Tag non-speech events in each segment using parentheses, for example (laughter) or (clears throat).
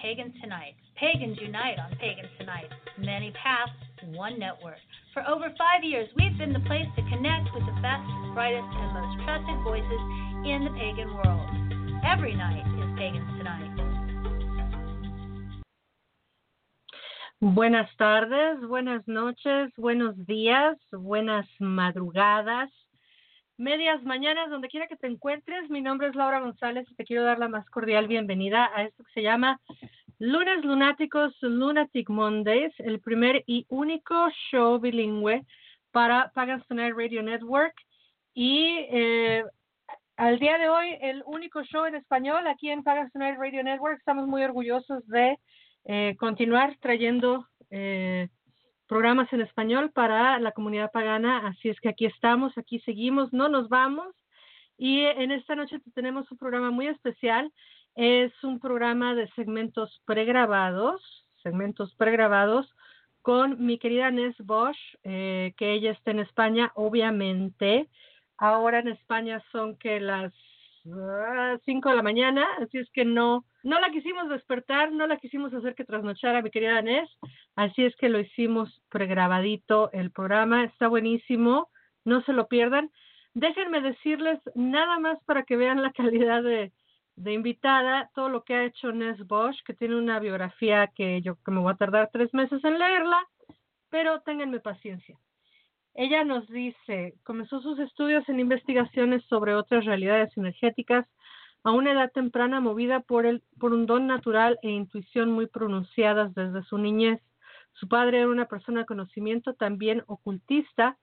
Pagans Tonight. Pagans unite on Pagans Tonight. Many paths, one network. For over five years, we've been the place to connect with the best, brightest, and most trusted voices in the pagan world. Every night is Pagans Tonight. Buenas tardes, buenas noches, buenos días, buenas madrugadas, medias mañanas, donde quiera que te encuentres. Mi nombre es Laura González y te quiero dar la más cordial bienvenida a esto que se llama Lunes Lunáticos Lunatic Mondays, el primer y único show bilingüe para Pagans Tonight Radio Network. Y eh, al día de hoy, el único show en español aquí en Pagans Tonight Radio Network. Estamos muy orgullosos de eh, continuar trayendo eh, programas en español para la comunidad pagana. Así es que aquí estamos, aquí seguimos, no nos vamos. Y en esta noche tenemos un programa muy especial. Es un programa de segmentos pregrabados, segmentos pregrabados con mi querida Nes Bosch, eh, que ella está en España, obviamente. Ahora en España son que las 5 de la mañana, así es que no, no la quisimos despertar, no la quisimos hacer que trasnochara mi querida Nes, así es que lo hicimos pregrabadito el programa, está buenísimo, no se lo pierdan. Déjenme decirles nada más para que vean la (laughs) calidad de, de invitada, todo lo que ha hecho Nes Bosch, que tiene una biografía que yo que me voy a tardar tres meses en leerla, pero ténganme paciencia. Ella nos dice, comenzó sus estudios en investigaciones sobre otras realidades energéticas a una edad temprana movida por, el, por un don natural e intuición muy pronunciadas desde su niñez. Su padre era una persona de conocimiento también ocultista,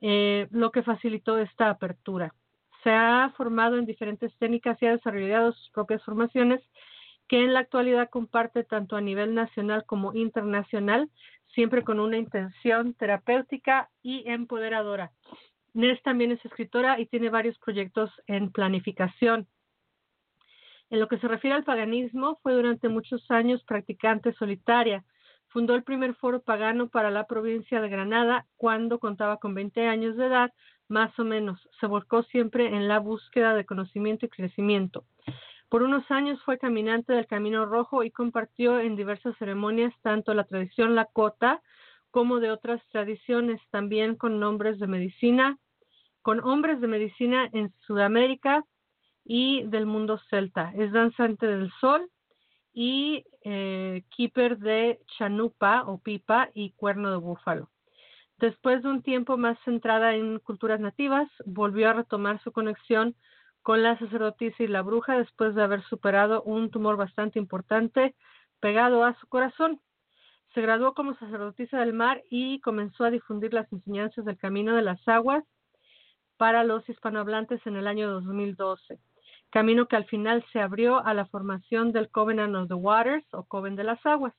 eh, lo que facilitó esta apertura. Se ha formado en diferentes técnicas y ha desarrollado sus propias formaciones que en la actualidad comparte tanto a nivel nacional como internacional, siempre con una intención terapéutica y empoderadora. Nes también es escritora y tiene varios proyectos en planificación. En lo que se refiere al paganismo, fue durante muchos años practicante solitaria. Fundó el primer foro pagano para la provincia de Granada cuando contaba con 20 años de edad, más o menos. Se volcó siempre en la búsqueda de conocimiento y crecimiento. Por unos años fue caminante del Camino Rojo y compartió en diversas ceremonias tanto la tradición Lakota como de otras tradiciones, también con nombres de medicina, con hombres de medicina en Sudamérica y del mundo celta. Es danzante del sol y eh, keeper de chanupa o pipa y cuerno de búfalo. Después de un tiempo más centrada en culturas nativas, volvió a retomar su conexión con la sacerdotisa y la bruja después de haber superado un tumor bastante importante pegado a su corazón. Se graduó como sacerdotisa del mar y comenzó a difundir las enseñanzas del camino de las aguas para los hispanohablantes en el año 2012, camino que al final se abrió a la formación del Covenant of the Waters o Coven de las Aguas,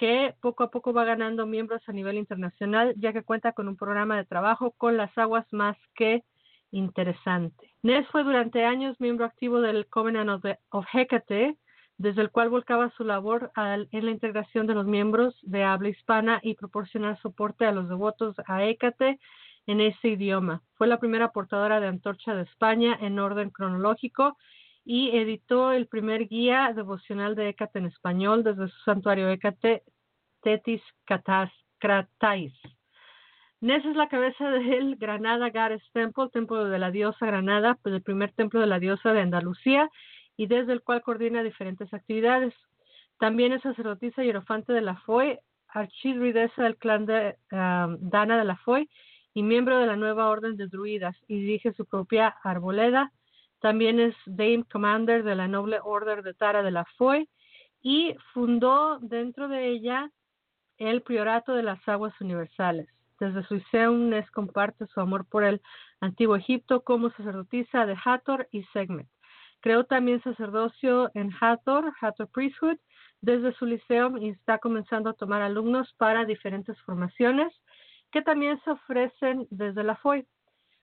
que poco a poco va ganando miembros a nivel internacional, ya que cuenta con un programa de trabajo con las aguas más que interesante. Ness fue durante años miembro activo del Covenant of, of Hecate, desde el cual volcaba su labor en la integración de los miembros de habla hispana y proporcionar soporte a los devotos a Hécate en ese idioma. Fue la primera portadora de antorcha de España en orden cronológico y editó el primer guía devocional de Hécate en español desde su santuario Hécate Tetis Kratais. Ness es la cabeza del Granada Goddess Temple, templo de la diosa Granada, pues el primer templo de la diosa de Andalucía, y desde el cual coordina diferentes actividades. También es sacerdotisa y hierofante de la FOI, archidruidesa del clan de Dana de la FOI y miembro de la nueva orden de druidas, y dirige su propia arboleda. También es Dame Commander de la noble orden de Tara de la FOI y fundó dentro de ella el Priorato de las Aguas Universales. Desde su Iseum, Nes comparte su amor por el antiguo Egipto como sacerdotisa de Hathor y Segmet. Creó también sacerdocio en Hathor, Hathor Priesthood, desde su liceo y está comenzando a tomar alumnos para diferentes formaciones que también se ofrecen desde la FOI.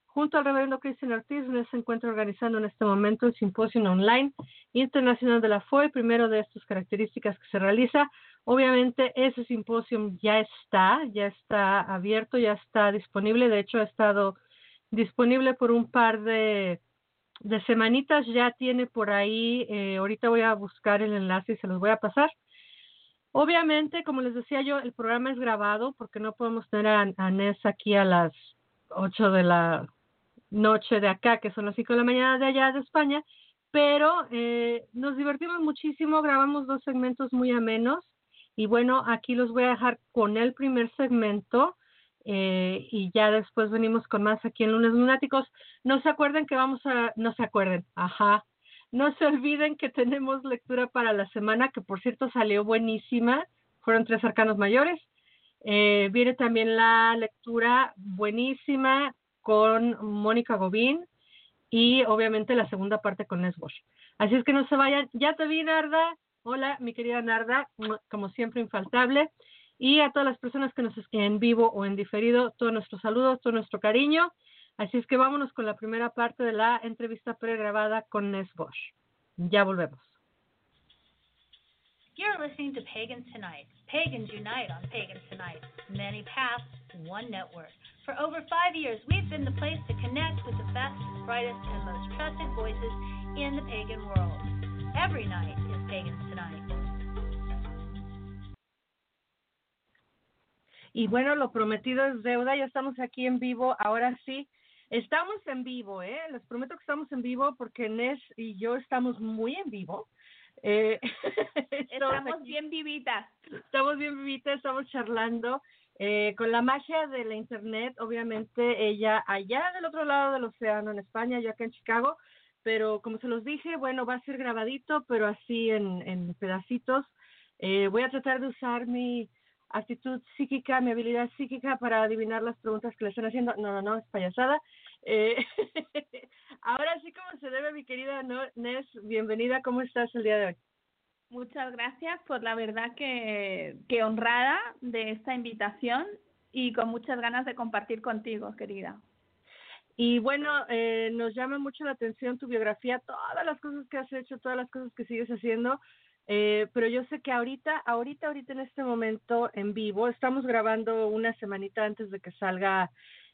Junto al reverendo Cristian Ortiz, se encuentra organizando en este momento el simposio online internacional de la FOI, primero de estas características que se realiza. Obviamente ese simposio ya está, ya está abierto, ya está disponible. De hecho, ha estado disponible por un par de, semanitas. Ya tiene por ahí, eh, ahorita voy a buscar el enlace y se los voy a pasar. Obviamente, como les decía yo, el programa es grabado porque no podemos tener a, a Ness aquí a las 8 de la noche de acá, que son las 5 de la mañana de allá de España, pero eh, nos divertimos muchísimo, grabamos dos segmentos muy amenos y bueno, aquí los voy a dejar con el primer segmento eh, y ya después venimos con más aquí en Lunes Lunáticos. No se acuerden que vamos a, no se acuerden, ajá, no se olviden que tenemos lectura para la semana, que por cierto salió buenísima, fueron tres arcanos mayores. Eh, viene también la lectura buenísima con Mónica Gobín y obviamente la segunda parte con Les Así es que no se vayan. Ya te vi, Narda. Hola, mi querida Narda, como siempre infaltable. Y a todas las personas que nos escriben en vivo o en diferido, todos nuestros saludos, todo nuestro cariño. Así es que vámonos con la primera parte de la entrevista pregrabada con Nes Bosch. Ya volvemos. You're listening to Pagans Tonight. Pagans unite on Pagans Tonight. Many paths, one network. For over five years, we've been the place to connect with the best, brightest, and most trusted voices in the pagan world. Every night is Pagans Tonight. Y bueno, lo prometido es deuda. Ya estamos aquí en vivo. Ahora sí, estamos en vivo, ¿eh? Les prometo que estamos en vivo porque Nes y yo estamos muy en vivo. Eh, (laughs) estamos bien vivitas. Estamos bien vivitas, estamos charlando. Eh, con la magia de la internet, obviamente ella allá del otro lado del océano en España, yo acá en Chicago, pero como se los dije, bueno, va a ser grabadito, pero así en, pedacitos. Eh, voy a tratar de usar mi actitud psíquica, mi habilidad psíquica para adivinar las preguntas que le están haciendo. No, no, no, es payasada. Eh, (laughs) ahora sí como se debe, mi querida Nes, bienvenida, ¿cómo estás el día de hoy? Muchas gracias por la verdad que, que honrada de esta invitación y con muchas ganas de compartir contigo, querida. Y bueno, eh, nos llama mucho la atención tu biografía, todas las cosas que has hecho, todas las cosas que sigues haciendo. Eh, pero yo sé que ahorita, ahorita, ahorita en este momento en vivo, estamos grabando una semanita antes de que salga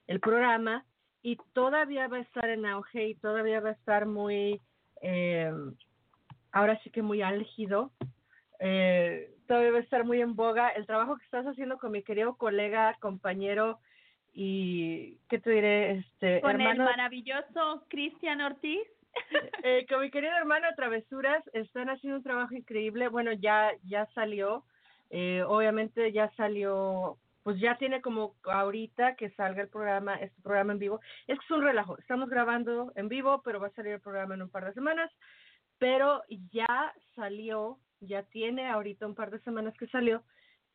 el programa y todavía va a estar en auge y todavía va a estar muy, eh, ahora sí que muy álgido. Eh, todavía va a estar muy en boga el trabajo que estás haciendo con mi querido colega, compañero y, ¿qué te diré? Este, con el maravilloso Cristian Ortiz. (laughs) Eh, con mi querido hermano Travesuras están haciendo un trabajo increíble. Bueno, ya ya salió, eh, obviamente ya salió, pues ya tiene como ahorita que salga el programa, este programa en vivo. Es que es un relajo. Estamos grabando en vivo, pero va a salir el programa en un par de semanas. Pero ya salió, ya tiene ahorita un par de semanas que salió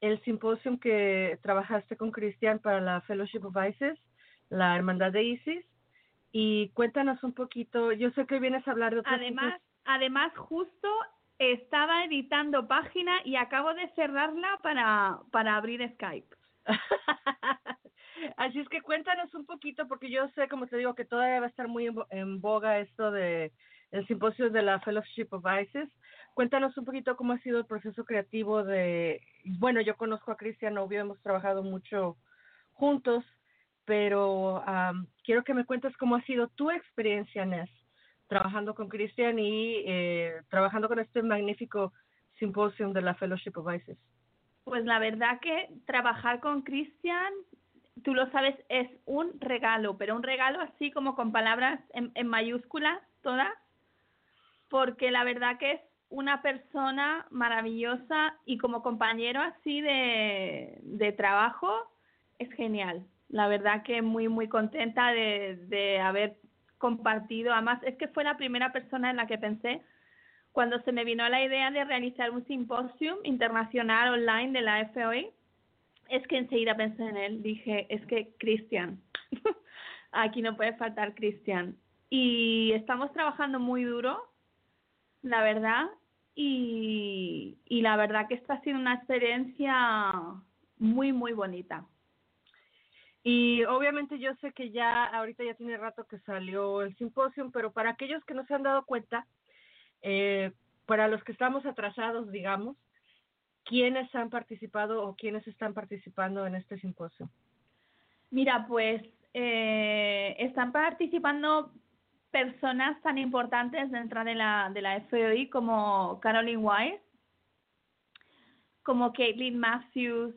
el simposio que trabajaste con Cristian para la Fellowship of ISIS, la Hermandad de ISIS y cuéntanos un poquito, yo sé que vienes a hablar de Además, además justo estaba editando página y acabo de cerrarla para, para abrir Skype. (laughs) Así es que cuéntanos un poquito, porque yo sé, como te digo, que todavía va a estar muy en boga esto de el simposio de la Fellowship of ISIS. Cuéntanos un poquito cómo ha sido el proceso creativo de, bueno, yo conozco a Cristian Novio, hemos trabajado mucho juntos, pero quiero que me cuentes cómo ha sido tu experiencia, Ness, trabajando con Cristian y eh, trabajando con este magnífico simposio de la Fellowship of ISIS. Pues la verdad que trabajar con Cristian, tú lo sabes, es un regalo, pero un regalo así como con palabras en, en mayúsculas todas, porque la verdad que es una persona maravillosa y como compañero así de, de trabajo es genial la verdad que muy, muy contenta de, de haber compartido. Además, es que fue la primera persona en la que pensé cuando se me vino la idea de realizar un simposium internacional online de la FOI. Es que enseguida pensé en él. Dije, es que Cristian, (laughs) aquí no puede faltar Cristian. Y estamos trabajando muy duro la verdad, y, y la verdad que esta ha sido una experiencia muy, muy bonita. Y obviamente yo sé que ya ahorita ya tiene rato que salió el simposio, pero para aquellos que no se han dado cuenta, eh, para los que estamos atrasados, digamos, ¿quiénes han participado o quiénes están participando en este simposio? Mira, pues eh, están participando personas tan importantes dentro de la, de la FOI como Caroline Wise, como Caitlin Matthews,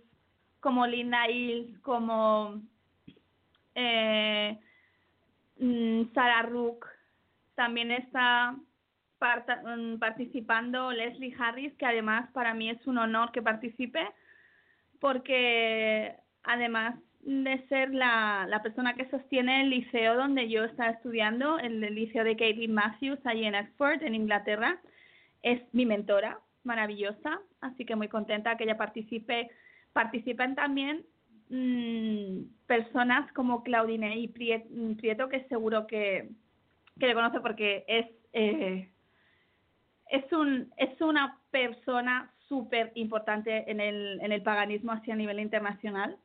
como Linda Hill, como eh, mm, Sarah Rook. También está mm, participando Leslie Harris, que además para mí es un honor que participe, porque además de ser la, la persona que sostiene el liceo donde yo estaba estudiando, el, liceo de Caitlin Matthews, allí en Oxford, en Inglaterra, es mi mentora, maravillosa, así que muy contenta que ella participe. Participan también mmm, personas como Claudine y Prieto, que seguro que, que le conoce porque es, eh, es, un, es una persona súper importante en el, en el paganismo así a nivel internacional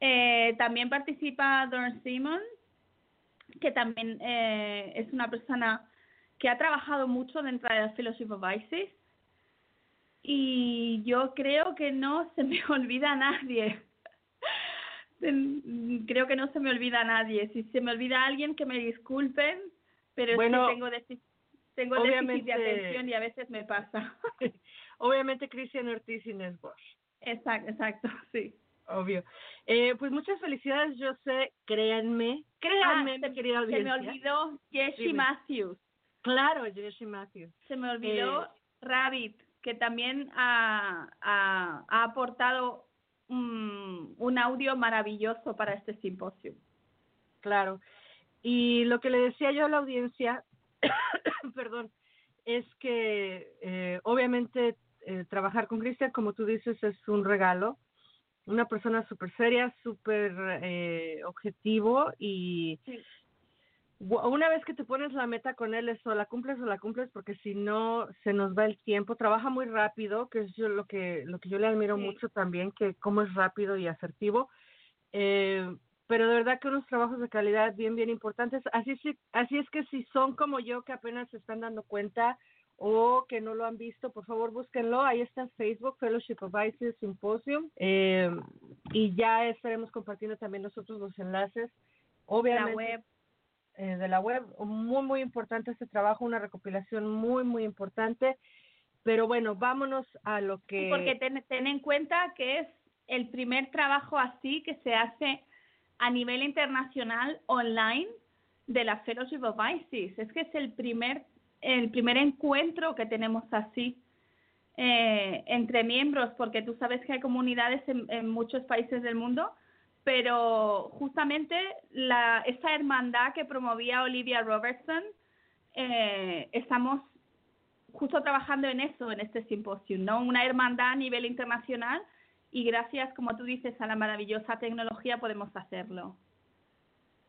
eh, también participa Dorn Simon, que también eh, es una persona que ha trabajado mucho dentro de la Fellowship of Isis. Y yo creo que no se me (laughs) olvida a nadie. creo que no se me olvida a nadie. Si se me olvida a alguien, que me disculpen, pero es que tengo, déficit, tengo déficit de atención y a veces me pasa. (laughs) obviamente Cristian Ortiz y Bosch. Exacto, exacto, sí obvio. Eh, pues muchas felicidades, yo sé, créanme, créanme, ah, mi querida audiencia. Se me olvidó Jessie Matthews. Claro, Jessie Matthews. Se me olvidó eh, Rabbit, que también ha, ha, ha aportado un, un audio maravilloso para este simposio. Claro. Y lo que le decía yo a la audiencia, (coughs) perdón, es que eh, obviamente eh, trabajar con Cristian, como tú dices, es un regalo una persona súper seria, súper eh, objetivo y una vez que te pones la meta con él es o la cumples o la cumples porque si no se nos va el tiempo, trabaja muy rápido, que es yo lo que lo que yo le admiro mucho también, que cómo es rápido y asertivo. Eh, pero de verdad que unos trabajos de calidad bien bien importantes, así así es que si son como yo que apenas se están dando cuenta o que no lo han visto, por favor búsquenlo. Ahí está en Facebook, Fellowship of ISIS Symposium. Eh, y ya estaremos compartiendo también nosotros los enlaces. Obviamente. La web. Eh, de la web. Muy, muy importante este trabajo, una recopilación muy, muy importante. Pero bueno, vámonos a lo que. porque ten, ten en cuenta que es el primer trabajo así que se hace a nivel internacional online de la Fellowship of ISIS. Es que es el primer el primer encuentro que tenemos así eh, entre miembros, porque tú sabes que hay comunidades en, muchos países del mundo, pero justamente la, esa hermandad que promovía Olivia Robertson, eh, estamos justo trabajando en eso, en este simposio, ¿no? Una hermandad a nivel internacional y gracias, como tú dices, a la maravillosa tecnología podemos hacerlo.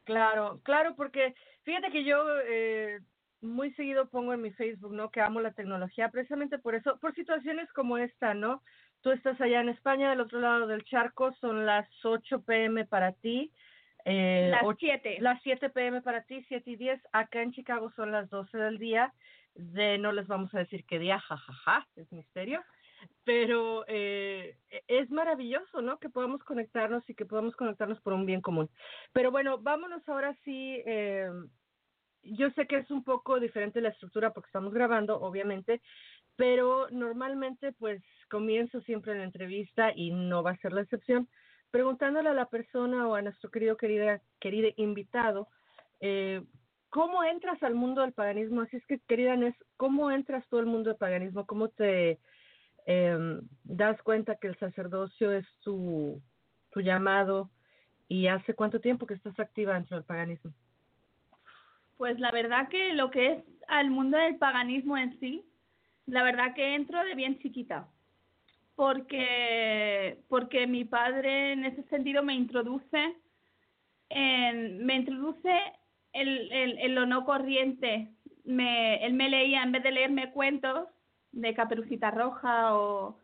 Claro, claro, porque fíjate que yo eh, muy seguido pongo en mi Facebook, ¿no? Que amo la tecnología, precisamente por eso, por situaciones como esta, ¿no? Tú estás allá en España, del otro lado del charco, son las 8 pm para ti. Eh, las 7. Las 7 pm para ti, 7 y 10. Acá en Chicago son las 12 del día. De no les vamos a decir qué día, jajaja, es misterio. Pero eh, es maravilloso, ¿no? Que podamos conectarnos y que podamos conectarnos por un bien común. Pero bueno, vámonos ahora sí eh, yo sé que es un poco diferente la estructura porque estamos grabando, obviamente, pero normalmente pues comienzo siempre la entrevista y no va a ser la excepción, preguntándole a la persona o a nuestro querido, querida, querido invitado, eh, ¿cómo entras al mundo del paganismo? Así es que, querida Nes, ¿cómo entras tú al mundo del paganismo? ¿Cómo te eh, das cuenta que el sacerdocio es tu, tu llamado? ¿Y hace cuánto tiempo que estás activa dentro del paganismo? Pues la verdad que lo que es al mundo del paganismo en sí, la verdad que entro de bien chiquita, porque, porque mi padre en ese sentido me introduce en, me introduce en, lo no corriente me, él me leía, en vez de leerme cuentos de Caperucita Roja o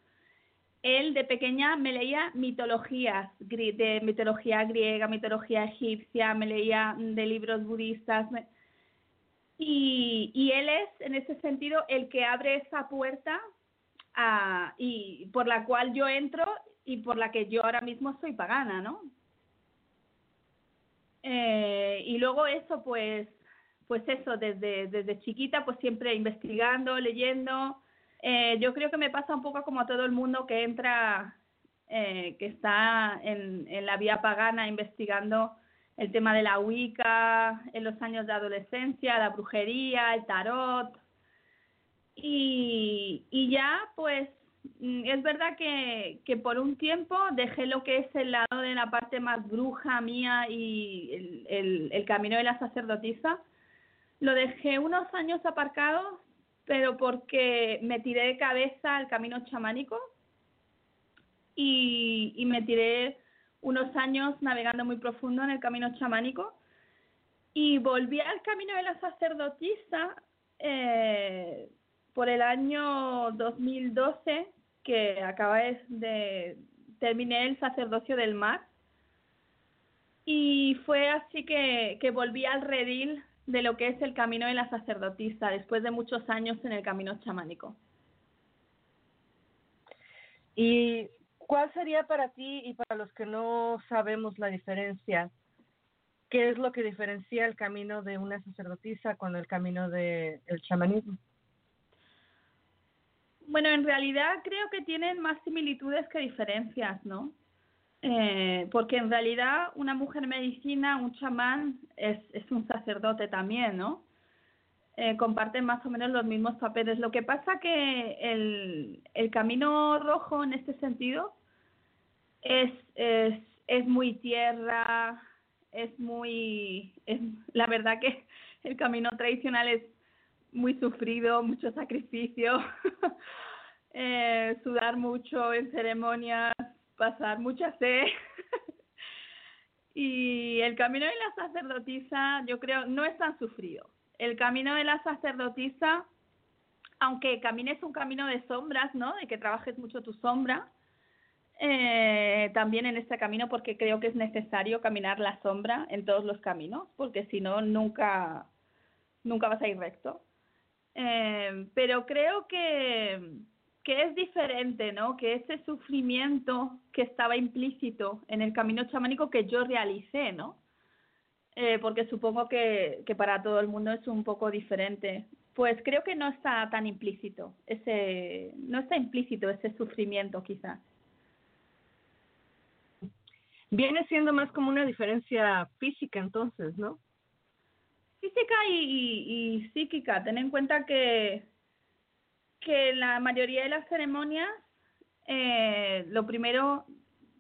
él de pequeña me leía mitologías, de mitología griega, mitología egipcia, me leía de libros budistas. Y, y, él es, en ese sentido, el que abre esa puerta a, y por la cual yo entro y por la que yo ahora mismo soy pagana, ¿no? Eh, y luego eso, pues, pues eso, desde, desde chiquita, pues siempre investigando, leyendo, eh, yo creo que me pasa un poco como a todo el mundo que entra, eh, que está en, en la vía pagana investigando el tema de la Wicca en los años de adolescencia, la brujería, el tarot. Y, y ya, pues, mm, es verdad que, que por un tiempo dejé lo que es el lado de la parte más bruja mía y el, el, camino de la sacerdotisa. Lo dejé unos años aparcado pero porque me tiré de cabeza al camino chamánico y, y me tiré unos años navegando muy profundo en el camino chamánico y volví al camino de la sacerdotisa eh, por el año 2012 que acaba de terminé el sacerdocio del mar y fue así que, que volví al redil de lo que es el camino de la sacerdotisa después de muchos años en el camino chamánico. ¿Y cuál sería para ti y para los que no sabemos la diferencia? ¿Qué es lo que diferencia el camino de una sacerdotisa con el camino del el chamanismo? Bueno, en realidad creo que tienen más similitudes que diferencias, ¿no? Eh, porque en realidad una mujer medicina, un chamán, es, es un sacerdote también, ¿no? Eh, comparten más o menos los mismos papeles. Lo que pasa que el, camino rojo en este sentido es, es, es muy tierra, es muy... La verdad que (laughs) el camino tradicional es muy sufrido, mucho sacrificio, (laughs) eh, sudar mucho en ceremonias, pasar mucha sed. (laughs) y el camino de la sacerdotisa, yo creo, no es tan sufrido. El camino de la sacerdotisa, aunque camines un camino de sombras, ¿no? De que trabajes mucho tu sombra, eh, también en este camino porque creo que es necesario caminar la sombra en todos los caminos, porque si no, nunca, nunca vas a ir recto. Eh, pero creo que que es diferente, ¿no? Que ese sufrimiento que estaba implícito en el camino chamánico que yo realicé, ¿no? Eh, porque supongo que, que para todo el mundo es un poco diferente. Pues creo que no está tan implícito, ese, no está implícito ese sufrimiento quizás. Viene siendo más como una diferencia física entonces, ¿no? Física y, y, y psíquica. Ten en cuenta que que la mayoría de las ceremonias, eh, lo primero,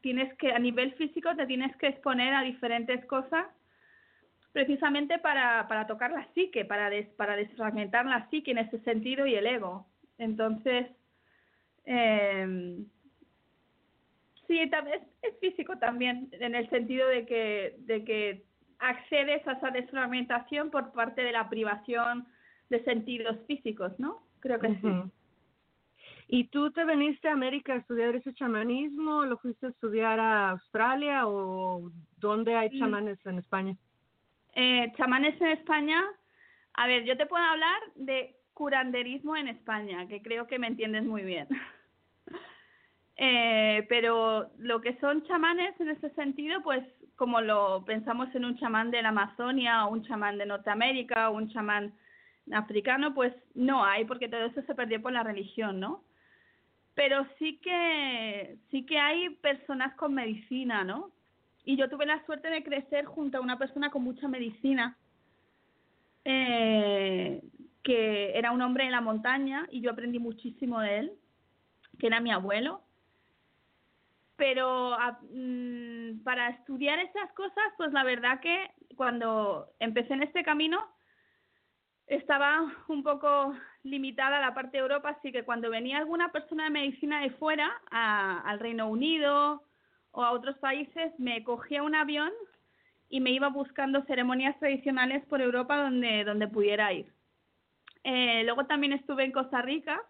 tienes que, a nivel físico, te tienes que exponer a diferentes cosas precisamente para, para tocar la psique, para, des, para desfragmentar la psique en ese sentido y el ego. Entonces, eh, sí, también es, es físico también, en el sentido de que, de que accedes a esa desfragmentación por parte de la privación de sentidos físicos, ¿no? Creo que sí. ¿Y tú te veniste a América a estudiar ese chamanismo? ¿Lo fuiste a estudiar a Australia o dónde hay chamanes en España? Eh, chamanes en España, a ver, yo te puedo hablar de curanderismo en España, que creo que me entiendes muy bien. (laughs) eh, pero lo que son chamanes en ese sentido, pues como lo pensamos en un chamán de la Amazonia o un chamán de Norteamérica o un chamán africano, pues no hay, porque todo eso se perdió por la religión, ¿no? Pero sí que, sí que hay personas con medicina, ¿no? Y yo tuve la suerte de crecer junto a una persona con mucha medicina, eh, que era un hombre en la montaña y yo aprendí muchísimo de él, que era mi abuelo. Pero a, mmm, para estudiar esas cosas, pues la verdad que cuando empecé en este camino, estaba un poco limitada a la parte de Europa, así que cuando venía alguna persona de medicina de fuera, a, al Reino Unido o a otros países, me cogía un avión y me iba buscando ceremonias tradicionales por Europa donde, donde pudiera ir. Eh, luego también estuve en Costa Rica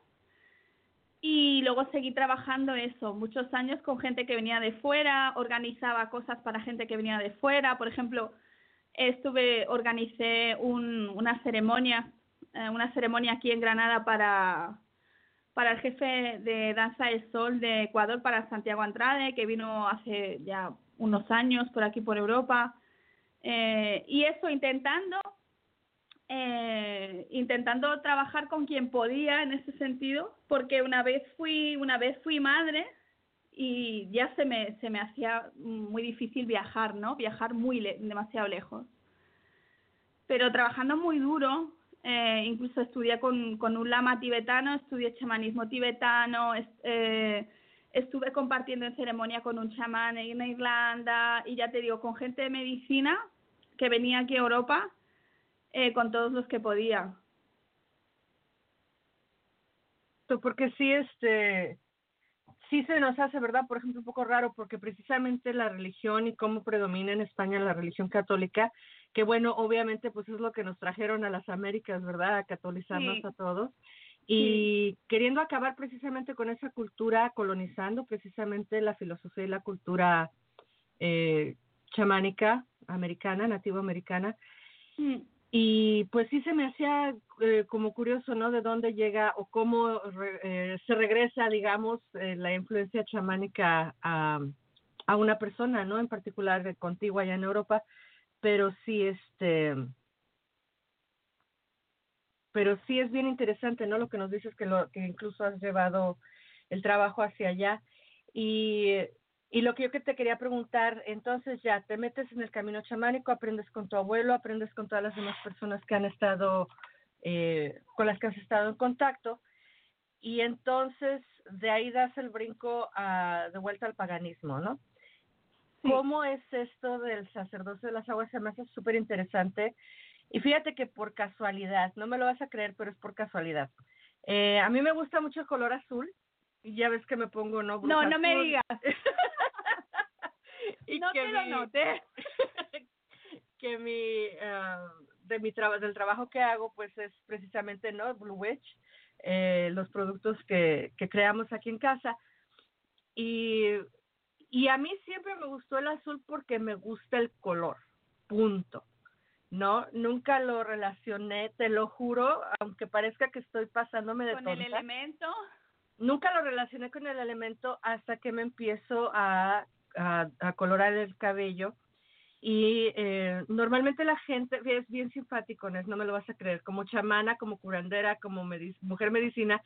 y luego seguí trabajando eso, muchos años con gente que venía de fuera, organizaba cosas para gente que venía de fuera. Por ejemplo, estuve, organicé un, una ceremonia, eh, una ceremonia aquí en Granada para, para el jefe de Danza del Sol de Ecuador, para Santiago Andrade, que vino hace ya unos años por aquí por Europa. Eh, y eso intentando eh, intentando trabajar con quien podía en ese sentido, porque una vez fui, una vez fui madre y ya se me, se me hacía muy difícil viajar, ¿no? Viajar muy demasiado lejos. Pero trabajando muy duro, eh, incluso estudié con, un lama tibetano, estudié chamanismo tibetano, eh, estuve compartiendo en ceremonia con un chamán en Irlanda y ya te digo, con gente de medicina que venía aquí a Europa eh, con todos los que podía. Porque sí, este, sí se nos hace, ¿verdad? Por ejemplo, un poco raro porque precisamente la religión y cómo predomina en España la religión católica, que bueno, obviamente pues es lo que nos trajeron a las Américas, ¿verdad? A catolizarnos a todos. Y queriendo acabar precisamente con esa cultura, colonizando precisamente la filosofía y la cultura eh, chamánica americana, nativo americana. Mm. Y pues sí se me hacía eh, como curioso, ¿no? De dónde llega o cómo eh, se regresa, digamos, eh, la influencia chamánica a, a una persona, ¿no? En particular contigo allá en Europa. Pero sí, este, pero sí es bien interesante, ¿no? Lo que nos dices que lo que incluso has llevado el trabajo hacia allá y y lo que yo que te quería preguntar, entonces ya te metes en el camino chamánico, aprendes con tu abuelo, aprendes con todas las demás personas que han estado, eh, con las que has estado en contacto, y entonces de ahí das el brinco a, de vuelta al paganismo, ¿no? ¿Cómo es esto del sacerdocio de las aguas? Se me hace súper interesante. Y fíjate que por casualidad, no me lo vas a creer, pero es por casualidad. Eh, a mí me gusta mucho el color azul, y ya ves que me pongo, ¿no? no, no me digas. (laughs) y no que te lo noté. (laughs) que mi, uh, de mi trabajo, del trabajo que hago, pues es precisamente, ¿no? Blue Witch, eh, los productos que, que creamos aquí en casa. Y, y a mí siempre me gustó el azul porque me gusta el color, punto. No, nunca lo relacioné, te lo juro, aunque parezca que estoy pasándome de ¿Con el elemento? Nunca lo relacioné con el elemento hasta que me empiezo a a, colorar el cabello. Y eh, normalmente la gente es bien simpático, no me lo vas a creer, como chamana, como curandera, como mujer medicina,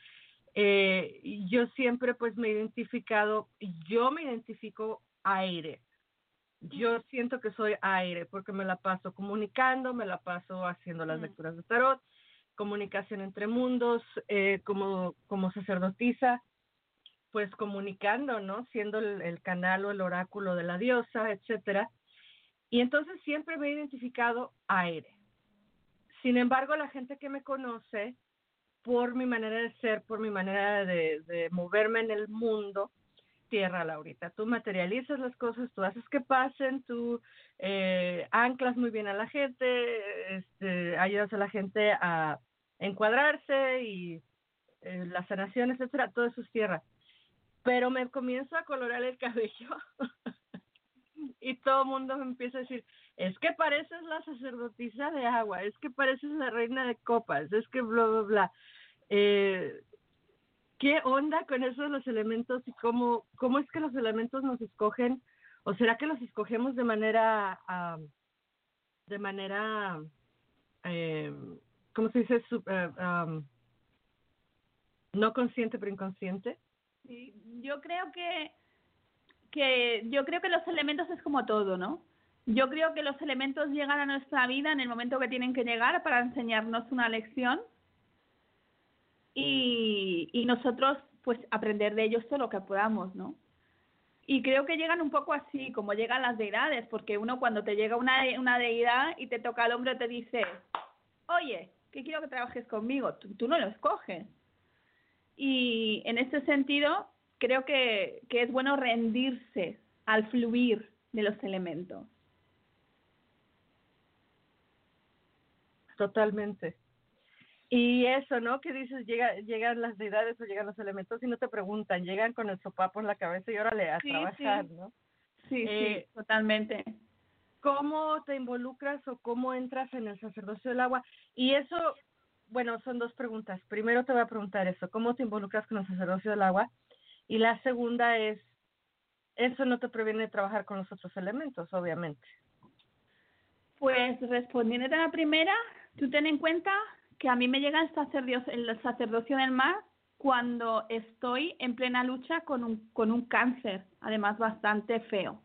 eh, yo siempre pues me he identificado, yo me identifico aire. Yo siento que soy aire porque me la paso comunicando, me la paso haciendo las lecturas de tarot, comunicación entre mundos, eh, como, como sacerdotisa, pues comunicando, ¿no? Siendo el, canal o el oráculo de la diosa, etcétera. Y entonces siempre me he identificado aire. Sin embargo, la gente que me conoce, por mi manera de ser, por mi manera de, moverme en el mundo, tierra, Laurita. Tú materializas las cosas, tú haces que pasen, tú eh, anclas muy bien a la gente, este, ayudas a la gente a encuadrarse y eh, la sanación, etcétera, todo eso es tierra pero me comienzo a colorar el cabello (laughs) y todo mundo me empieza a decir, es que pareces la sacerdotisa de agua, es que pareces la reina de copas, es que bla, bla, bla. Eh, ¿Qué onda con eso de los elementos y cómo, cómo es que los elementos nos escogen? ¿O será que los escogemos de manera, de manera, eh, ¿cómo se dice? Eh, no consciente pero inconsciente. Sí, yo creo que, que yo creo que los elementos es como todo, ¿no? Yo creo que los elementos llegan a nuestra vida en el momento que tienen que llegar para enseñarnos una lección y, nosotros pues aprender de ellos todo lo que podamos, ¿no? Y creo que llegan un poco así, como llegan las deidades, porque uno cuando te llega una, una deidad y te toca el hombro te dice, oye, que quiero que trabajes conmigo, tú, tú no lo escoges. Y en ese sentido, creo que, que es bueno rendirse al fluir de los elementos. Totalmente. Y eso, ¿no? Que dices, llega, llegan las deidades o llegan los elementos y no te preguntan, llegan con el sopapo en la cabeza y órale a Sí, trabajar, sí. ¿no? Sí, Eh, sí, totalmente. ¿Cómo te involucras o cómo entras en el sacerdocio del agua? Y eso, bueno, son dos preguntas. Primero te voy a preguntar eso, ¿cómo te involucras con el sacerdocio del agua? Y la segunda es, eso no te previene de trabajar con los otros elementos, obviamente. Pues respondiendo a la primera, tú ten en cuenta que a mí me llega el sacerdocio, el sacerdocio del mar cuando estoy en plena lucha con un, con un cáncer, además bastante feo.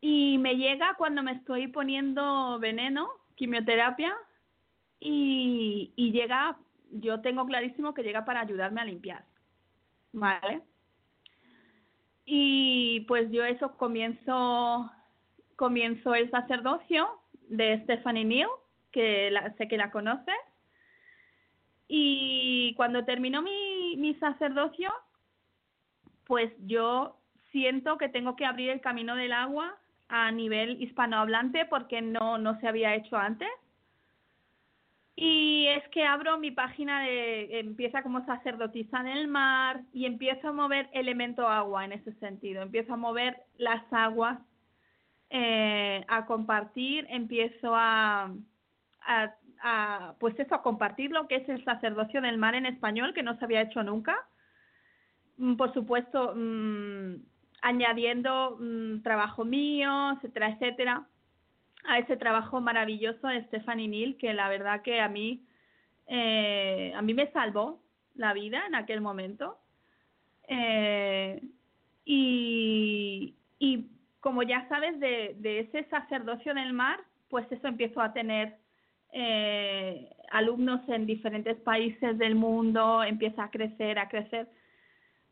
Y me llega cuando me estoy poniendo veneno, quimioterapia, y, y llega, yo tengo clarísimo que llega para ayudarme a limpiar. ¿Vale? Y pues yo eso comienzo comienzo el sacerdocio de Stephanie Neal, que la- sé que la conoces. Y cuando terminó mi, mi sacerdocio, pues yo siento que tengo que abrir el camino del agua a nivel hispanohablante porque no, no se había hecho antes. Y es que abro mi página de, empieza como sacerdotisa del mar y empiezo a mover elemento agua en ese sentido. Empiezo a mover las aguas eh, a compartir, empiezo a, a, pues eso, a compartir lo que es el sacerdocio del mar en español, que no se había hecho nunca. Mm, Por supuesto, mm, añadiendo mm, trabajo mío, etcétera, etcétera, a ese trabajo maravilloso de Stephanie Neal, que la verdad que a mí, eh, a mí me salvó la vida en aquel momento. Eh, y, y como ya sabes, de, de ese sacerdocio del mar, pues eso empiezo a tener eh, alumnos en diferentes países del mundo, empieza a crecer, a crecer,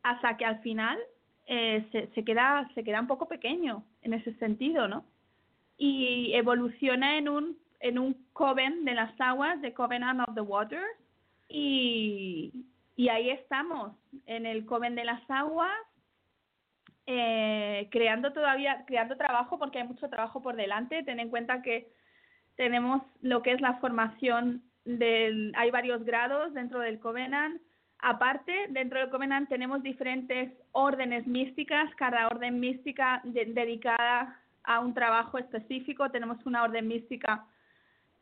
hasta que al final eh, se, queda, se queda un poco pequeño en ese sentido, ¿no? Y evoluciona en un, en un coven de las aguas, de Covenant of the Waters, y, y ahí estamos, en el coven de las aguas, eh, creando todavía, creando trabajo porque hay mucho trabajo por delante. Ten en cuenta que tenemos lo que es la formación del, hay varios grados dentro del Covenant. Aparte, dentro del Covenant tenemos diferentes órdenes místicas, cada orden mística de, dedicada a un trabajo específico. Tenemos una orden mística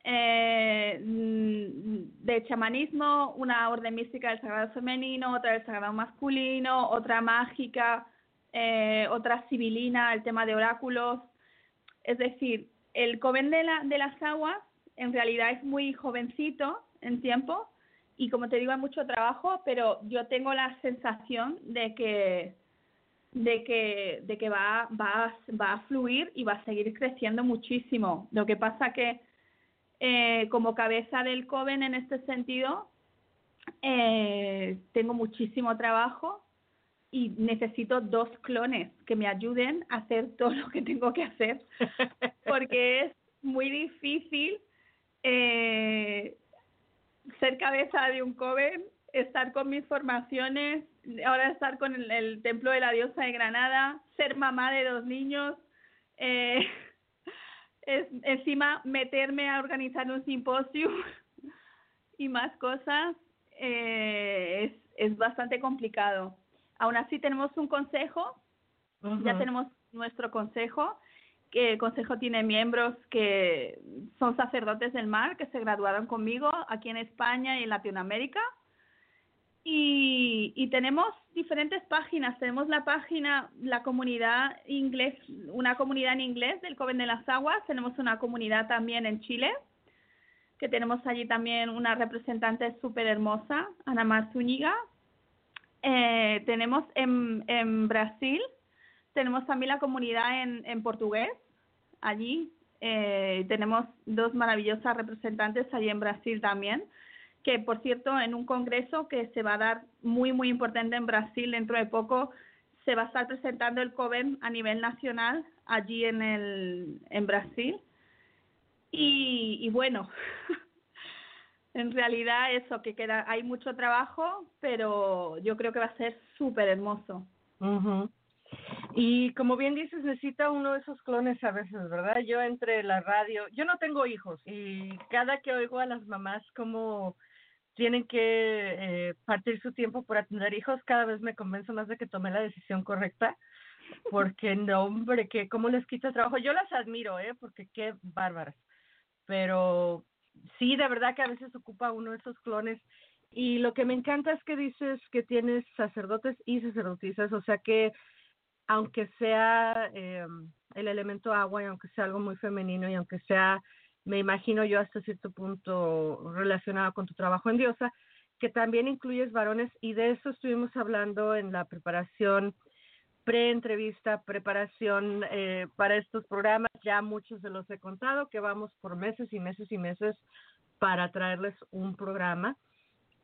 eh, de chamanismo, una orden mística del sagrado femenino, otra del sagrado masculino, otra mágica, eh, otra civilina, el tema de oráculos. Es decir, el Coven de, la, de las Aguas en realidad es muy jovencito en tiempo y como te digo hay mucho trabajo, pero yo tengo la sensación de que de que de que va va va a fluir y va a seguir creciendo muchísimo. Lo que pasa que eh, como cabeza del Coven en este sentido eh, tengo muchísimo trabajo y necesito dos clones que me ayuden a hacer (laughs) todo lo que tengo que hacer porque es muy difícil eh, ser cabeza de un coven, estar con mis formaciones, ahora estar con el, templo de la diosa de Granada, ser mamá de dos niños, eh, (laughs) encima meterme a organizar un simposio (laughs) y más cosas eh, es, es bastante complicado. Aún así tenemos un consejo, uh -huh. ya tenemos nuestro consejo, que el consejo tiene miembros que son sacerdotes del mar, que se graduaron conmigo aquí en España y en Latinoamérica. Y, y tenemos diferentes páginas. Tenemos la página, la comunidad inglés, una comunidad en inglés del Coven de las Aguas. Tenemos una comunidad también en Chile, que tenemos allí también una representante súper hermosa, Ana Mar Zúñiga. Eh, tenemos en, en Brasil, tenemos también la comunidad en, en portugués, allí. Eh, tenemos dos maravillosas representantes allí en Brasil también, que por cierto en un congreso que se va a dar muy, muy importante en Brasil dentro de poco, se va a estar presentando el COVEN a nivel nacional allí en, el, en Brasil. Y, y bueno, (laughs) en realidad eso, que queda, hay mucho trabajo, pero yo creo que va a ser súper hermoso. Y como bien dices, necesita uno de esos clones a veces, ¿verdad? Yo entre la radio, yo no tengo hijos y cada que oigo a las mamás como tienen que eh, partir su tiempo por atender hijos, cada vez me convenzo más de que tomé la decisión correcta, porque no, hombre, que cómo les quita trabajo. Yo las admiro, ¿eh? Porque qué bárbaras. Pero sí, de verdad que a veces ocupa uno de esos clones. Y lo que me encanta es que dices que tienes sacerdotes y sacerdotisas, o sea que aunque sea eh, el elemento agua y aunque sea algo muy femenino y aunque sea, me imagino yo hasta cierto punto relacionado con tu trabajo en Diosa, que también incluyes varones y de eso estuvimos hablando en la preparación pre-entrevista, preparación eh, para estos programas. Ya muchos se los he contado, que vamos por meses y meses y meses para traerles un programa.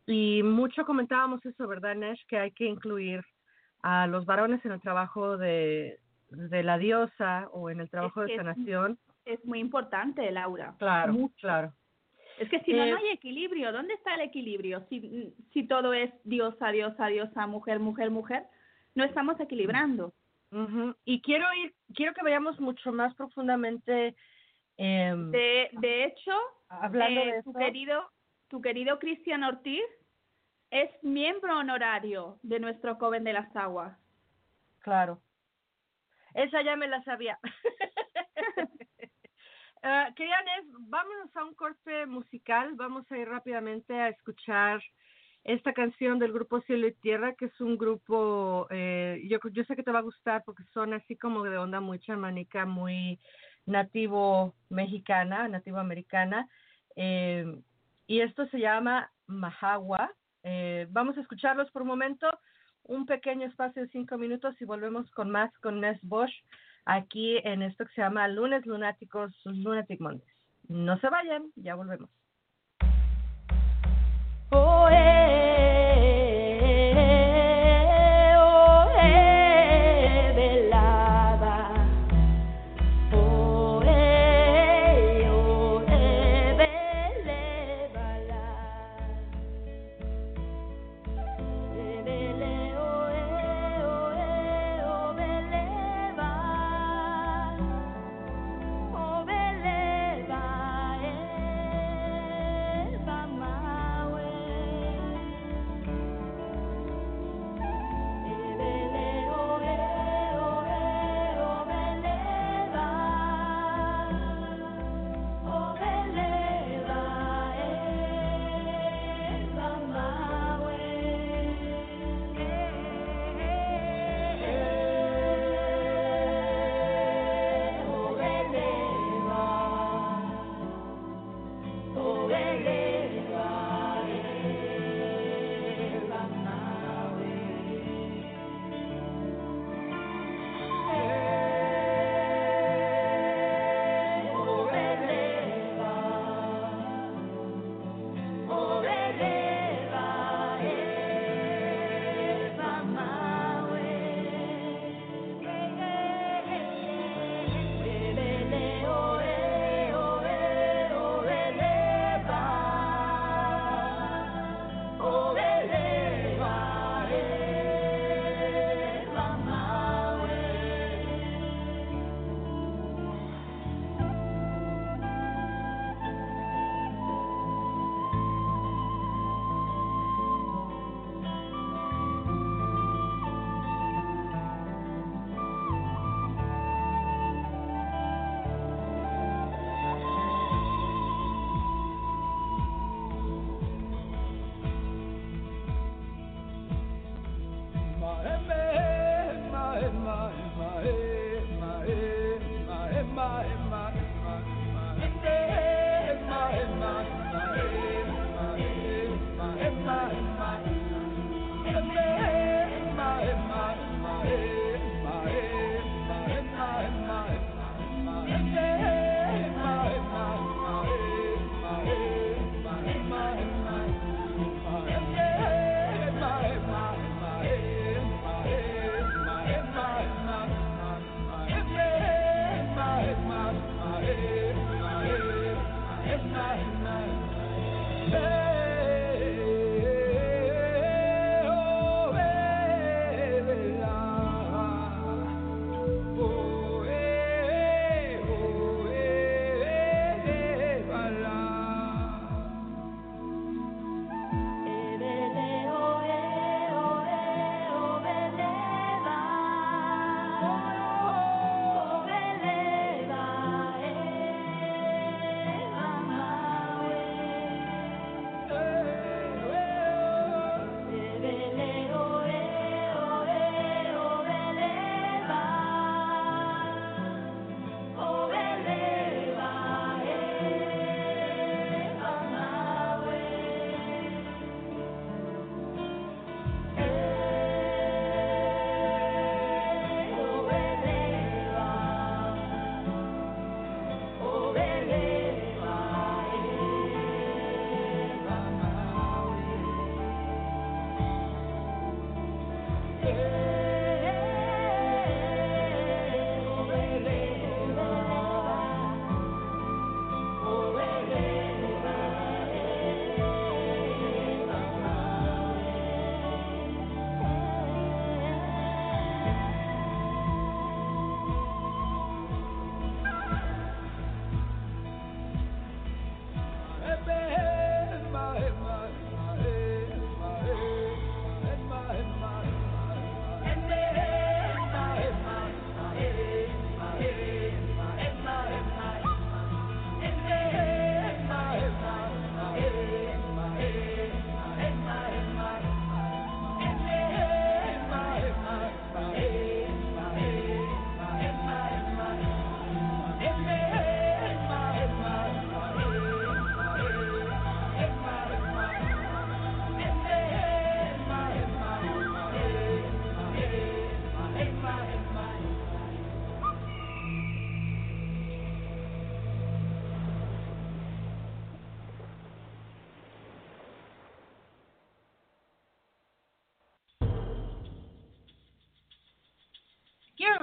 Y mucho comentábamos eso, ¿verdad, Nesh? Que hay que incluir a los varones en el trabajo de, de la diosa o en el trabajo de sanación. Es, muy importante, Laura. Claro, claro. Es que si no, no hay equilibrio. ¿Dónde está el equilibrio? Si, si todo es diosa, diosa, diosa, mujer, mujer, mujer, no estamos equilibrando. Y quiero ir, quiero que vayamos mucho más profundamente. Em, de, de hecho, hablando de tu querido, tu querido Cristian Ortiz es miembro honorario de nuestro Coven de las Aguas. Claro. Esa ya me la sabía. (laughs) uh, vámonos a un corte musical. Vamos a ir rápidamente a escuchar esta canción del grupo Cielo y Tierra, que es un grupo, eh, yo, yo sé que te va a gustar porque son así como de onda muy chamánica, muy nativo mexicana, nativo americana. Eh, y esto se llama Mahagua eh, vamos a escucharlos por un momento, un pequeño espacio de cinco minutos y volvemos con más con Ness Bosch aquí en esto que se llama Lunes Lunáticos, Lunatic Mondays. No se vayan, ya volvemos. Oh,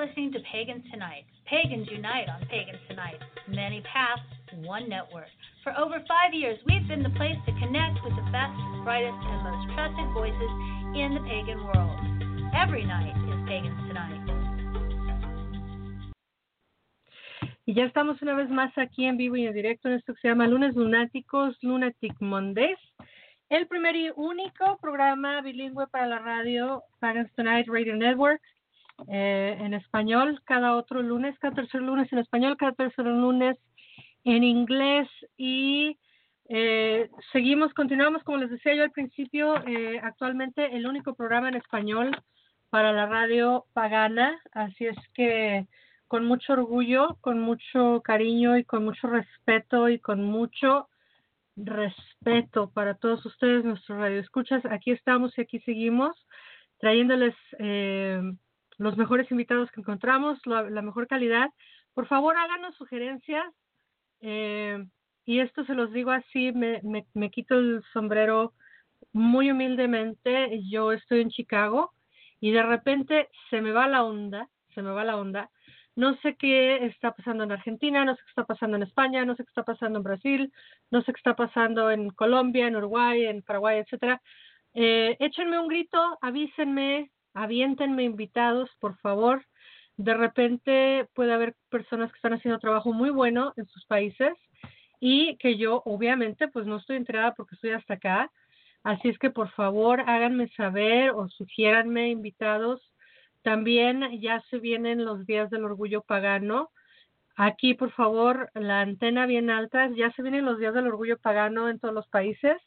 listening to Pagans Tonight. Pagans unite on Pagans Tonight. Many paths, one network. For over five years, we've been the place to connect with the best, brightest, and most trusted voices in the pagan world. Every night is Pagans Tonight. Y ya estamos una vez más aquí en vivo y en directo en esto que se llama Lunes Lunáticos, Lunatic Mondays. El primer y único programa bilingüe para la radio Pagans Tonight Radio Network eh, en español cada otro lunes, cada tercer lunes en español, cada tercer lunes en inglés y eh, seguimos, continuamos, como les decía yo al principio, eh, actualmente el único programa en español para la radio pagana, así es que con mucho orgullo, con mucho cariño y con mucho respeto y con mucho respeto para todos ustedes, nuestros radioescuchas, aquí estamos y aquí seguimos trayéndoles eh, los mejores invitados que encontramos, la, mejor calidad. Por favor, háganos sugerencias. Eh, y esto se los digo así, me, me, me quito el sombrero muy humildemente. Yo estoy en Chicago y de repente se me va la onda, se me va la onda. No sé qué está pasando en Argentina, no sé qué está pasando en España, no sé qué está pasando en Brasil, no sé qué está pasando en Colombia, en Uruguay, en Paraguay, etcétera. Eh, échenme un grito, avísenme, aviéntenme invitados, por favor. De repente puede haber personas que están haciendo trabajo muy bueno en sus países y que yo obviamente pues no estoy enterada porque estoy hasta acá. Así es que por favor háganme saber o sugiéranme invitados. También ya se vienen los días del orgullo pagano. Aquí, por favor, la antena bien alta. Ya se vienen los días del orgullo pagano en todos los países.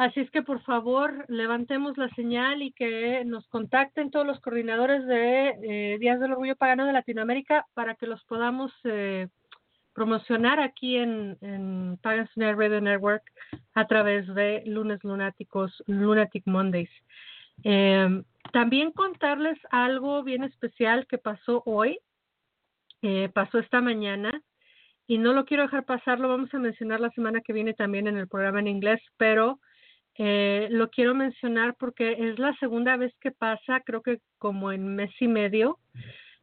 Así es que por favor levantemos la señal y que nos contacten todos los coordinadores de eh, Días del Orgullo Pagano de Latinoamérica para que los podamos eh, promocionar aquí en, en Pagans Radio Network a través de Lunes Lunáticos, Lunatic Mondays. Eh, también contarles algo bien especial que pasó hoy, eh, pasó esta mañana y no lo quiero dejar pasar, lo vamos a mencionar la semana que viene también en el programa en inglés, pero eh, lo quiero mencionar porque es la segunda vez que pasa, creo que como en mes y medio,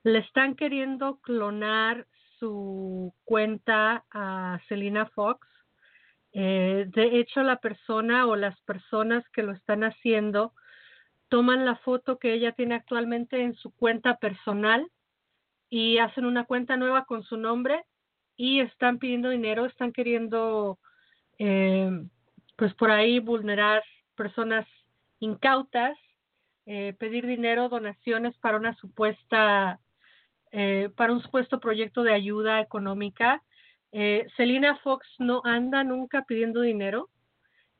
le están queriendo clonar su cuenta a Selena Fox. Eh, de hecho, la persona o las personas que lo están haciendo toman la foto que ella tiene actualmente en su cuenta personal y hacen una cuenta nueva con su nombre y están pidiendo dinero, están queriendo eh, pues por ahí vulnerar personas incautas eh, pedir dinero, donaciones para una supuesta, eh, para un supuesto proyecto de ayuda económica. Eh, Fox no anda nunca pidiendo dinero,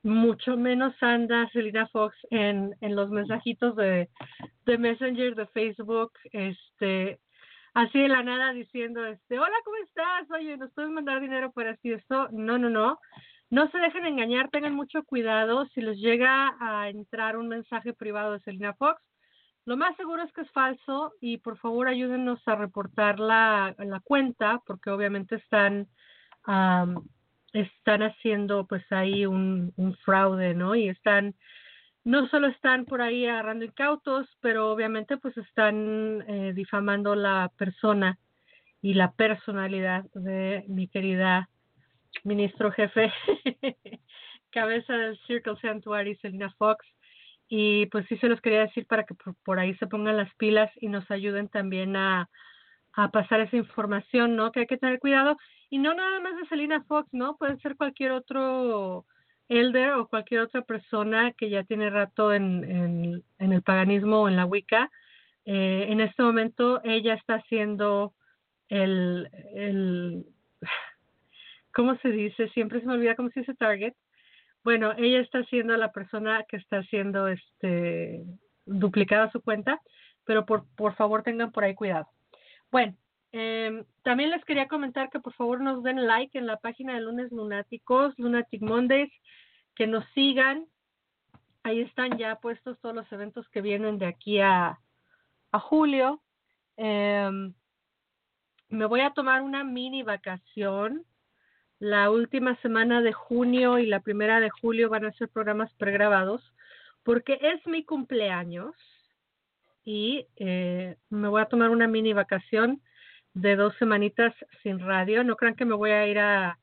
mucho menos anda Selina Fox en, en los mensajitos de, de Messenger de Facebook, este, así de la nada diciendo, este, hola, ¿cómo estás? Oye, ¿nos puedes mandar dinero para así esto? No, no, no. No se dejen engañar, tengan mucho cuidado. Si les llega a entrar un mensaje privado de Selina Fox, lo más seguro es que es falso y por favor ayúdenos a reportar la, la cuenta porque obviamente están están haciendo pues ahí un, un fraude, ¿no? Y están no solo están por ahí agarrando incautos, pero obviamente pues están eh, difamando la persona y la personalidad de mi querida ministro jefe, (laughs) cabeza del Circle Sanctuary, Selina Fox. Y pues sí se los quería decir para que por, ahí se pongan las pilas y nos ayuden también a, a pasar esa información, ¿no? Que hay que tener cuidado. Y no nada más de Selina Fox, ¿no? Puede ser cualquier otro elder o cualquier otra persona que ya tiene rato en, en, en el paganismo o en la Wicca. Eh, en este momento ella está haciendo el, el ¿cómo se dice? Siempre se me olvida cómo se dice target. Bueno, ella está siendo la persona que está haciendo este duplicada su cuenta, pero por, favor tengan por ahí cuidado. Bueno, eh, también les quería comentar que por favor nos den like en la página de Lunes Lunáticos, Lunatic Mondays, que nos sigan. Ahí están ya puestos todos los eventos que vienen de aquí a, julio. Eh, me voy a tomar una mini vacación la última semana de junio y la primera de julio van a ser programas pregrabados porque es mi cumpleaños y eh, me voy a tomar una mini vacación de dos semanitas sin radio. No crean que me voy a ir a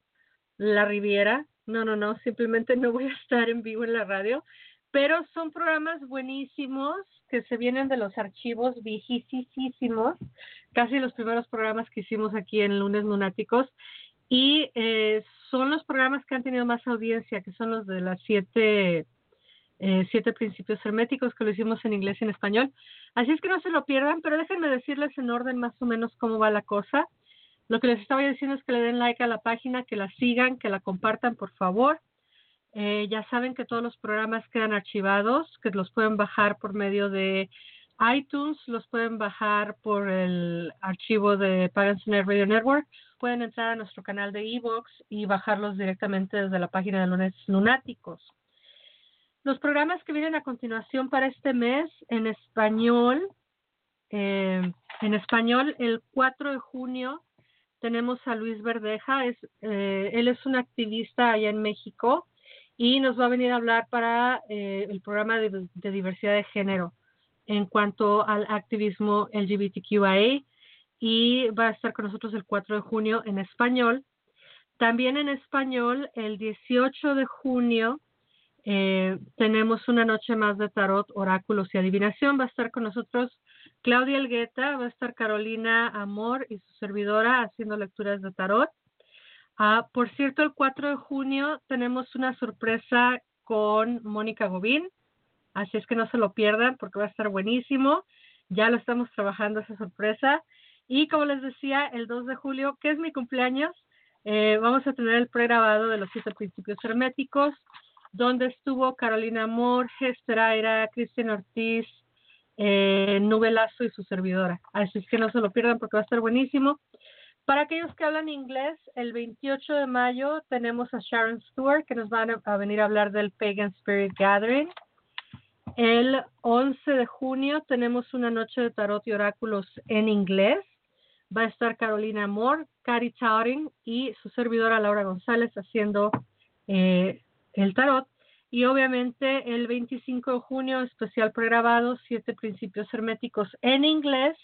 la Riviera. No, no, no, simplemente no voy a (laughs) estar en vivo en la radio. Pero son programas buenísimos que se vienen de los archivos viejísimos, casi los primeros programas que hicimos aquí en Lunes Lunáticos y eh, son los programas que han tenido más audiencia, que son los de las siete, eh, siete principios herméticos que lo hicimos en inglés y en español. Así es que no se lo pierdan, pero déjenme decirles en orden más o menos cómo va la cosa. Lo que les estaba diciendo es que le den like a la página, que la sigan, que la compartan, por favor. Eh, ya saben que todos los programas quedan archivados, que los pueden bajar por medio de iTunes, los pueden bajar por el archivo de Pagan Radio Network pueden entrar a nuestro canal de Evox y bajarlos directamente desde la página de Lunes Lunáticos. Los programas que vienen a continuación para este mes en español, eh, en español, el 4 de junio tenemos a Luis Verdeja, es, eh, él es un activista allá en México y nos va a venir a hablar para eh, el programa de, de, diversidad de género en cuanto al activismo LGBTQIA y va a estar con nosotros el 4 de junio en español. También en español, el 18 de junio, eh, tenemos una noche más de tarot, oráculos y adivinación. Va a estar con nosotros Claudia Elgueta, va a estar Carolina Amor y su servidora haciendo lecturas de tarot. Ah, por cierto, el 4 de junio tenemos una sorpresa con Mónica Gobín, así es que no se lo pierdan porque va a estar buenísimo. Ya lo estamos trabajando esa sorpresa. Y como les decía, el 2 de julio, que es mi cumpleaños, eh, vamos a tener el pregrabado de los siete principios herméticos, donde estuvo Carolina Moore, Hester Cristian Ortiz, eh, Nubelazo y su servidora. Así es que no se lo pierdan porque va a estar buenísimo. Para aquellos que hablan inglés, el 28 de mayo tenemos a Sharon Stewart que nos van a venir a hablar del Pagan Spirit Gathering. El 11 de junio tenemos una noche de tarot y oráculos en inglés va a estar Carolina Moore, Cari Tauring y su servidora Laura González haciendo eh, el tarot. Y obviamente el 25 de junio, especial pregrabado, Siete Principios Herméticos en inglés,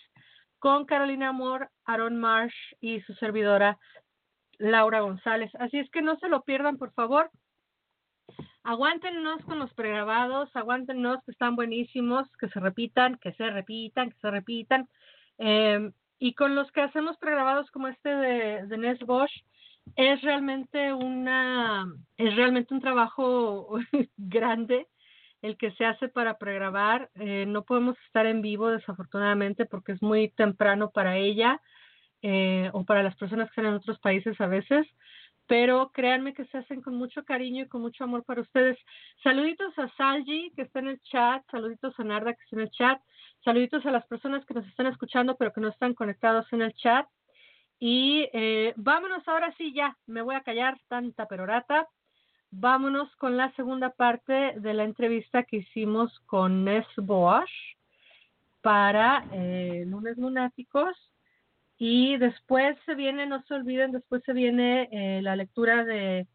con Carolina Moore, Aaron Marsh y su servidora Laura González. Así es que no se lo pierdan, por favor. Aguántenos con los pregrabados, aguántenos que están buenísimos, que se repitan, que se repitan, que se repitan. Eh, y con los que hacemos pregrabados como este de, de Ness Bosch, es realmente una, es realmente un trabajo (laughs) grande el que se hace para pregrabar. Eh, no podemos estar en vivo, desafortunadamente, porque es muy temprano para ella eh, o para las personas que están en otros países a veces. Pero créanme que se hacen con mucho cariño y con mucho amor para ustedes. Saluditos a Salji, que está en el chat. Saluditos a Narda, que está en el chat. Saluditos a las personas que nos están escuchando, pero que no están conectados en el chat. Y eh, vámonos ahora sí ya, me voy a callar tanta perorata. Vámonos con la segunda parte de la entrevista que hicimos con Ness Bosch para eh, Lunes Lunáticos. Y después se viene, no se olviden, después se viene eh, la lectura de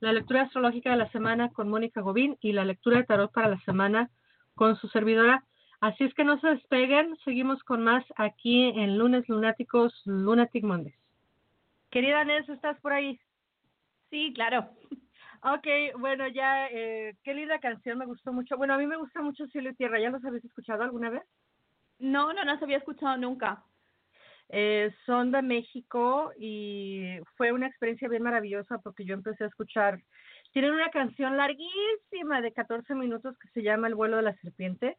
la lectura astrológica de la semana con Mónica Gobín y la lectura de tarot para la semana con su servidora. Así es que no se despeguen, seguimos con más aquí en Lunes Lunáticos, Lunatic Mondays. Querida Ness, ¿estás por ahí? Sí, claro. (laughs) Ok, bueno, ya, eh, qué linda canción, me gustó mucho. Bueno, a mí me gusta mucho Cielo y Tierra, ¿ya los habéis escuchado alguna vez? No, no los había escuchado nunca. Eh, son de México y fue una experiencia bien maravillosa porque yo empecé a escuchar, tienen una canción larguísima de 14 minutos que se llama El vuelo de la serpiente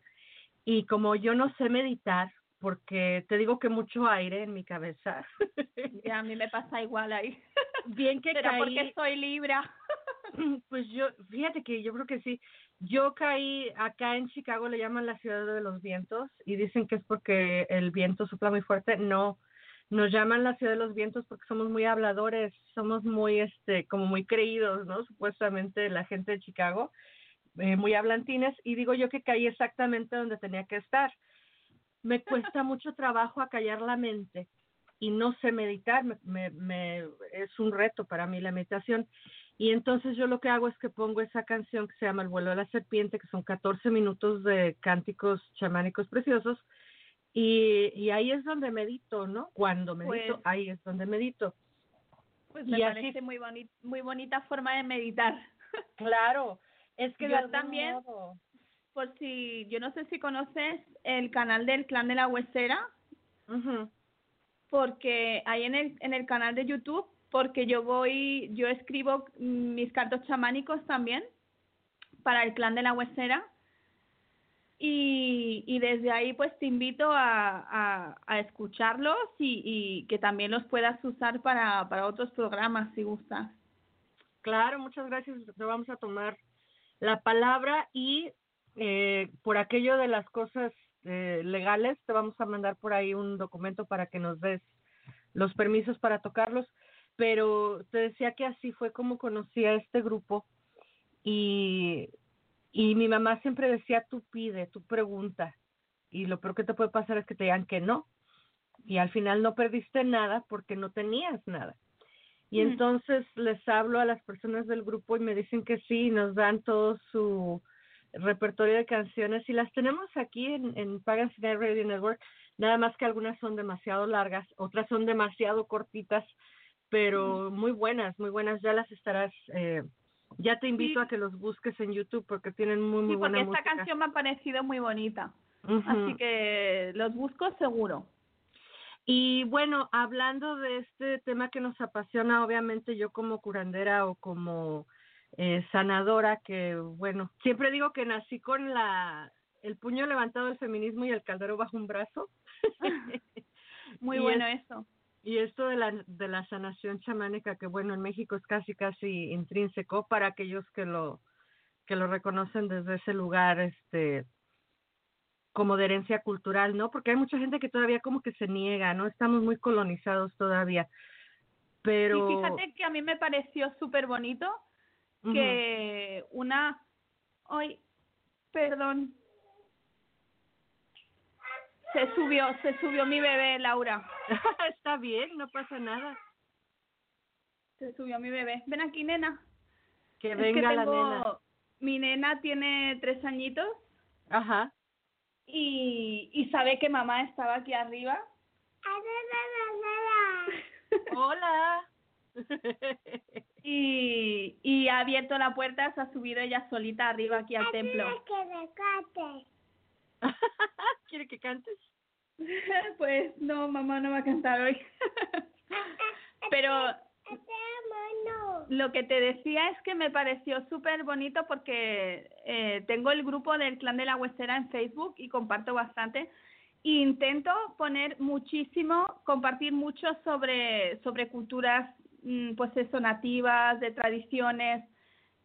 y como yo no sé meditar, porque te digo que mucho aire en mi cabeza. (laughs) Y a mí me pasa igual ahí. Bien (laughs) que Pero caí. porque soy libra. (laughs) Pues yo, fíjate que yo creo que sí. Yo caí acá en Chicago, le llaman la ciudad de los vientos y dicen que es porque el viento sopla muy fuerte. No, nos llaman la ciudad de los vientos porque somos muy habladores, somos muy, este, como muy creídos, ¿no? Supuestamente la gente de Chicago, eh, muy hablantines y digo yo que caí exactamente donde tenía que estar. Me (laughs) cuesta mucho trabajo acallar la mente y no sé meditar, me, me, me- es un reto para mí la meditación. Y entonces yo lo que hago es que pongo esa canción que se llama El vuelo de la serpiente, que son 14 minutos de cánticos chamánicos preciosos. Y, y ahí es donde medito, ¿no? Cuando medito, Pues- ahí es donde medito. Pues Y me así- parece muy, boni muy bonita forma de meditar. (laughs) Claro, es que Yo también. modo- Por si, yo no sé si conoces el canal del Clan de la Huesera, porque ahí en el, en el canal de YouTube, porque yo voy, yo escribo mis cantos chamánicos también para el Clan de la Huesera. Y, y desde ahí pues te invito a, a, a escucharlos y, y que también los puedas usar para, para otros programas si gustas. Claro, muchas gracias. Te vamos a tomar la palabra y eh, por aquello de las cosas eh, legales, te vamos a mandar por ahí un documento para que nos des los permisos para tocarlos. Pero te decía que así fue como conocí a este grupo y, y mi mamá siempre decía, tú pide, tú pregunta. Y lo peor que te puede pasar es que te digan que no. Y al final no perdiste nada porque no tenías nada. Y Mm. entonces les hablo a las personas del grupo y me dicen que sí, nos dan todo su repertorio de canciones y las tenemos aquí en, en Pagan Sinai Radio Network, nada más que algunas son demasiado largas, otras son demasiado cortitas, pero muy buenas, muy buenas, ya las estarás, eh, ya te invito Sí. a que los busques en YouTube porque tienen muy, muy Sí, porque buena esta música. canción me ha parecido muy bonita. Así que los busco seguro. Y bueno, hablando de este tema que nos apasiona, obviamente yo como curandera o como eh, sanadora, que bueno, siempre digo que nací con la el puño levantado del feminismo y el caldero bajo un brazo. (laughs) (laughs) Muy Y bueno es- eso. Y esto de la, de la sanación chamánica, que bueno, en México es casi, casi intrínseco para aquellos que lo, que lo reconocen desde ese lugar, este, como de herencia cultural, ¿no? Porque hay mucha gente que todavía como que se niega, ¿no? Estamos muy colonizados todavía. Pero... Y fíjate que a mí me pareció súper bonito que una... Ay, perdón. Se subió, se subió mi bebé, Laura. (laughs) Está bien, no pasa nada. Se subió mi bebé. Ven aquí, nena. Que Es venga la nena. Mi nena tiene tres añitos Ajá. Y, y sabe que mamá estaba aquí arriba. (laughs) Hola. y, y ha abierto la puerta, se ha subido ella solita arriba aquí al templo. ¿Quiere que (laughs) cantes? (laughs) pues no, mamá no va a cantar hoy. Pero lo que te decía es que me pareció súper bonito porque eh, tengo el grupo del Clan de la Huesera en Facebook y comparto bastante. E intento poner muchísimo, compartir mucho sobre, sobre culturas, mm, pues eso, nativas, de tradiciones,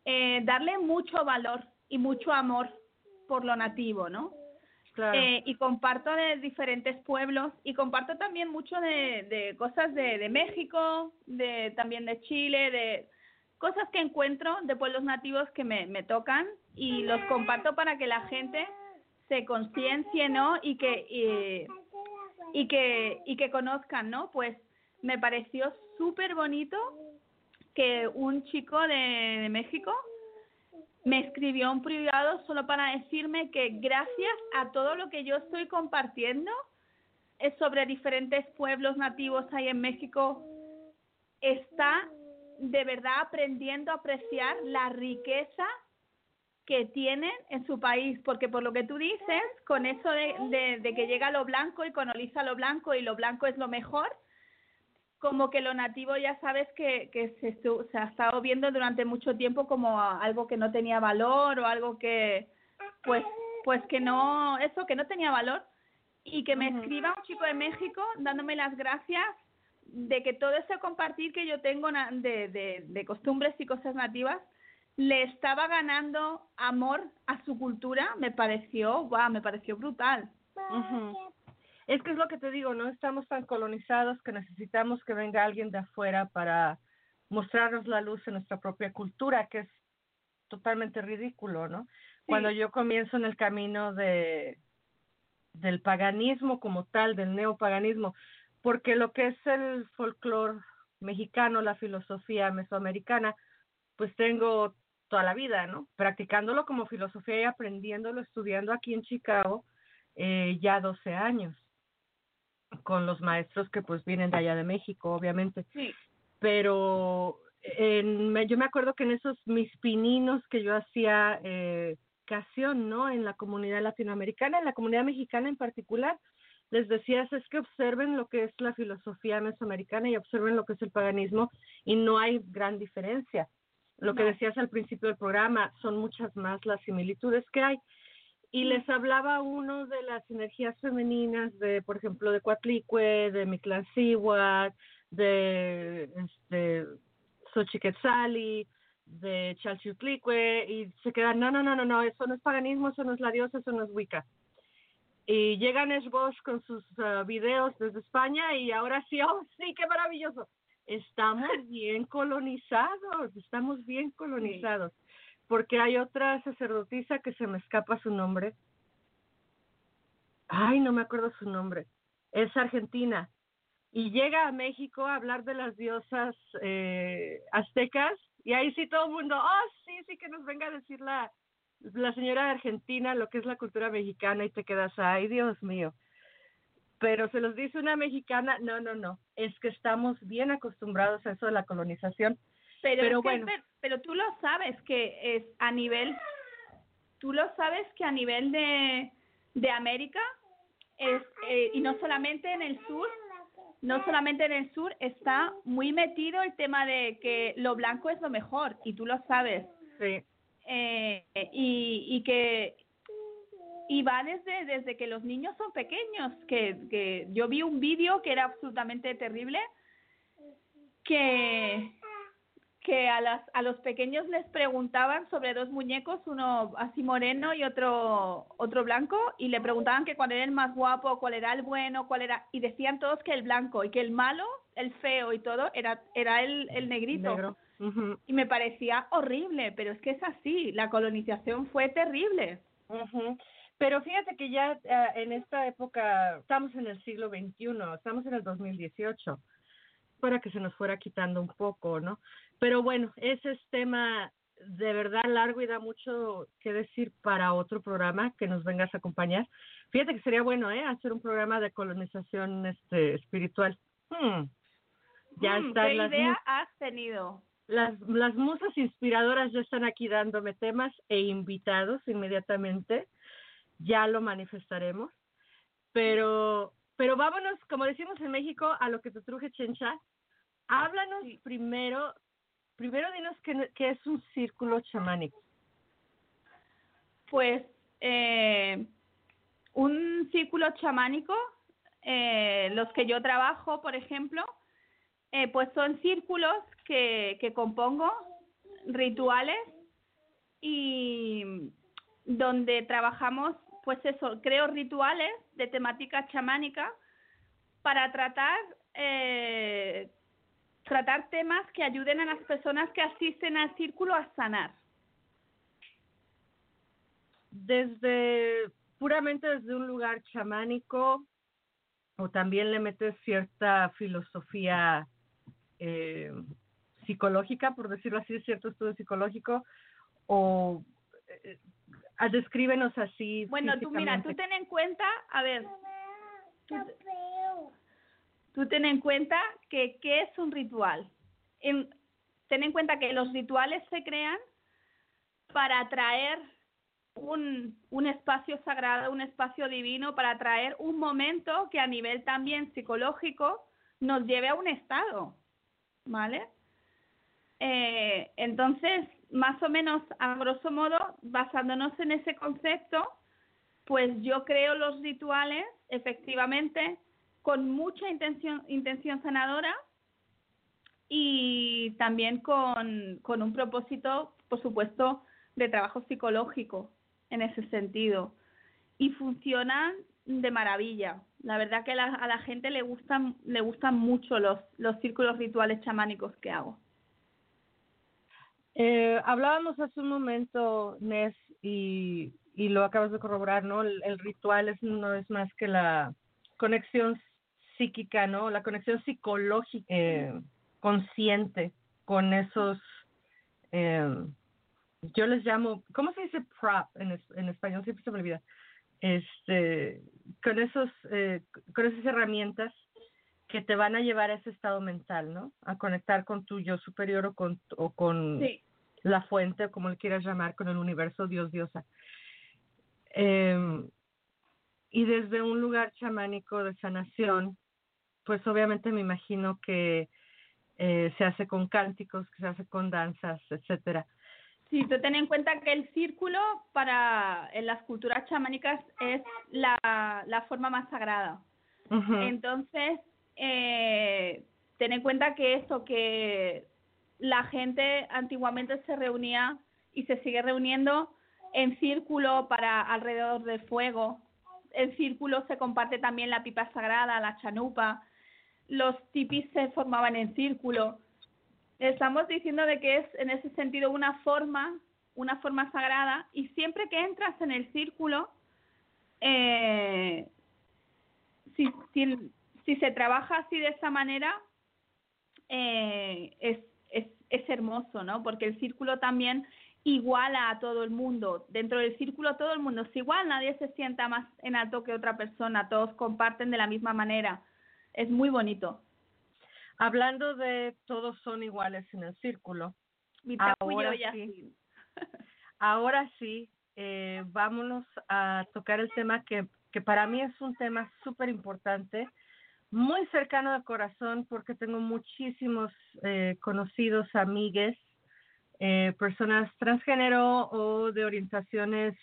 eh, darle mucho valor y mucho amor por lo nativo, ¿no? Eh, y comparto de diferentes pueblos y comparto también mucho de, de cosas de, de México, de también de Chile, de cosas que encuentro de pueblos nativos que me, me tocan y los comparto para que la gente se conciencie, ¿no? Y que y, y que y que conozcan, ¿no? Pues me pareció súper bonito que un chico de, de México me escribió un privado solo para decirme que gracias a todo lo que yo estoy compartiendo es sobre diferentes pueblos nativos ahí en México, está de verdad aprendiendo a apreciar la riqueza que tienen en su país, porque por lo que tú dices, con eso de, de que llega lo blanco y coloniza lo blanco y lo blanco es lo mejor, como que lo nativo ya sabes que, que se, se, ha estado viendo durante mucho tiempo como algo que no tenía valor o algo que pues pues que no eso que no tenía valor. Y que me escriba un chico de México dándome las gracias de que todo ese compartir que yo tengo de, de, de costumbres y cosas nativas le estaba ganando amor a su cultura me pareció wow, me pareció brutal es que es lo que te digo, no estamos tan colonizados que necesitamos que venga alguien de afuera para mostrarnos la luz en nuestra propia cultura, que es totalmente ridículo, ¿no? Cuando yo comienzo en el camino de del paganismo como tal, del neopaganismo, porque lo que es el folclore mexicano, la filosofía mesoamericana, pues tengo toda la vida, ¿no? Practicándolo como filosofía y aprendiéndolo, estudiando aquí en Chicago, eh, ya 12 años con los maestros que pues vienen de allá de México, obviamente. Sí. Pero en, yo me acuerdo que en esos mis pininos que yo hacía eh, ocasión, ¿no? En la comunidad latinoamericana, en la comunidad mexicana en particular, les decías es que observen lo que es la filosofía mesoamericana y observen lo que es el paganismo y no hay gran diferencia. Lo que decías al principio del programa, son muchas más las similitudes que hay y les hablaba uno de las energías femeninas de, por ejemplo, de Coatlicue, de Mictlancihuatl, de este, Xochiquetzali, de Chalchutlicue, y se quedan, no, no, no, no, no, eso no es paganismo, eso no es la diosa, eso no es Wicca. Y llegan Bosch con sus uh, videos desde España y ahora sí, (laughs) oh, sí, qué maravilloso. Estamos bien colonizados, estamos bien colonizados porque hay otra sacerdotisa que se me escapa su nombre. Ay, no me acuerdo su nombre. Es argentina. Y llega a México a hablar de las diosas eh, aztecas. Y ahí sí todo el mundo, oh, sí, sí, que nos venga a decir la, la señora de Argentina lo que es la cultura mexicana y te quedas, ay, Dios mío. Pero se los dice una mexicana, no, no, no. Es que estamos bien acostumbrados a eso de la colonización pero, bueno. Pero tú lo sabes que es a nivel, tú lo sabes que a nivel de, de América es, eh, y no solamente en el sur, no solamente en el sur, está muy metido el tema de que lo blanco es lo mejor, y tú lo sabes. Sí. Eh, y, y que y va desde, desde que los niños son pequeños, que, que yo vi un vídeo que era absolutamente terrible, que, que a, las, a los pequeños les preguntaban sobre dos muñecos, uno así moreno y otro, otro blanco, y le preguntaban que cuál era el más guapo, cuál era el bueno, cuál era, y decían todos que el blanco y que el malo, el feo y todo, era, era el, el negrito. Y me parecía horrible, pero es que es así, la colonización fue terrible. Pero fíjate que ya eh, en esta época, estamos en el siglo XXI, estamos en el 2018 para que se nos fuera quitando un poco, ¿no? Pero bueno, ese es tema de verdad largo y da mucho que decir para otro programa que nos vengas a acompañar. Fíjate que sería bueno, ¿eh? Hacer un programa de colonización este, espiritual. Hmm. Ya hmm, ¿Qué idea has tenido? Las, las musas inspiradoras ya están aquí dándome temas e invitados inmediatamente. Ya lo manifestaremos. Pero, pero vámonos, como decimos en México, a lo que te truje, Chencha. Háblanos primero primero dinos qué, qué es un círculo chamánico. Pues eh, un círculo chamánico, eh, los que yo trabajo, por ejemplo, eh, pues son círculos que, que compongo, rituales, y donde trabajamos, pues eso, creo rituales de temática chamánica para tratar eh, tratar temas que ayuden a las personas que asisten al círculo a sanar. Desde puramente desde un lugar chamánico o también le metes cierta filosofía eh, psicológica, por decirlo así, cierto estudio psicológico, o eh, descríbenos así. Bueno, tú mira, tú ten en cuenta, a ver, tú, tú ten en cuenta que qué es un ritual. En, ten en cuenta que los rituales se crean para atraer un, un espacio sagrado, un espacio divino, para atraer un momento que a nivel también psicológico nos lleve a un estado, ¿vale? Eh, entonces, más o menos, a grosso modo, basándonos en ese concepto, pues yo creo los rituales, efectivamente, con mucha intención, intención sanadora y también con, un propósito, por supuesto, de trabajo psicológico en ese sentido. Y funcionan de maravilla. La verdad que a la gente le gustan, le gustan mucho los, los círculos rituales chamánicos que hago. Eh, hablábamos hace un momento, Nes, y, y lo acabas de corroborar, ¿no? El, el ritual es, no es más que la conexión psíquica, ¿no? La conexión psicológica, eh, consciente con esos, eh, yo les llamo, ¿cómo se dice prop en, en español? Siempre se me olvida. Este, con esos, eh, con esas herramientas que te van a llevar a ese estado mental, ¿no? A conectar con tu yo superior o con, o con la fuente, como le quieras llamar, con el universo, Dios, diosa. Eh, y desde un lugar chamánico de sanación, pues obviamente me imagino que eh, se hace con cánticos, que se hace con danzas, etcétera. Sí, tú ten en cuenta que el círculo para en las culturas chamánicas es la, la forma más sagrada. Entonces, eh, ten en cuenta que esto, que la gente antiguamente se reunía y se sigue reuniendo en círculo para alrededor del fuego. En círculo se comparte también la pipa sagrada, la chanupa. Los tipis se formaban en círculo estamos diciendo de que es en ese sentido una forma, una forma sagrada y siempre que entras en el círculo, eh, si, si, se trabaja así de esa manera, eh, es, es, hermoso, ¿no? Porque el círculo también iguala a todo el mundo. Dentro del círculo todo el mundo es igual, nadie se sienta más en alto que otra persona, todos comparten de la misma manera. Es muy bonito. Hablando de todos son iguales en el círculo. ahora sí, (laughs) ahora sí, eh, vámonos a tocar el tema que, que para mí es un tema súper importante, muy cercano al corazón porque tengo muchísimos eh, conocidos, amigues, eh, personas transgénero o de orientaciones,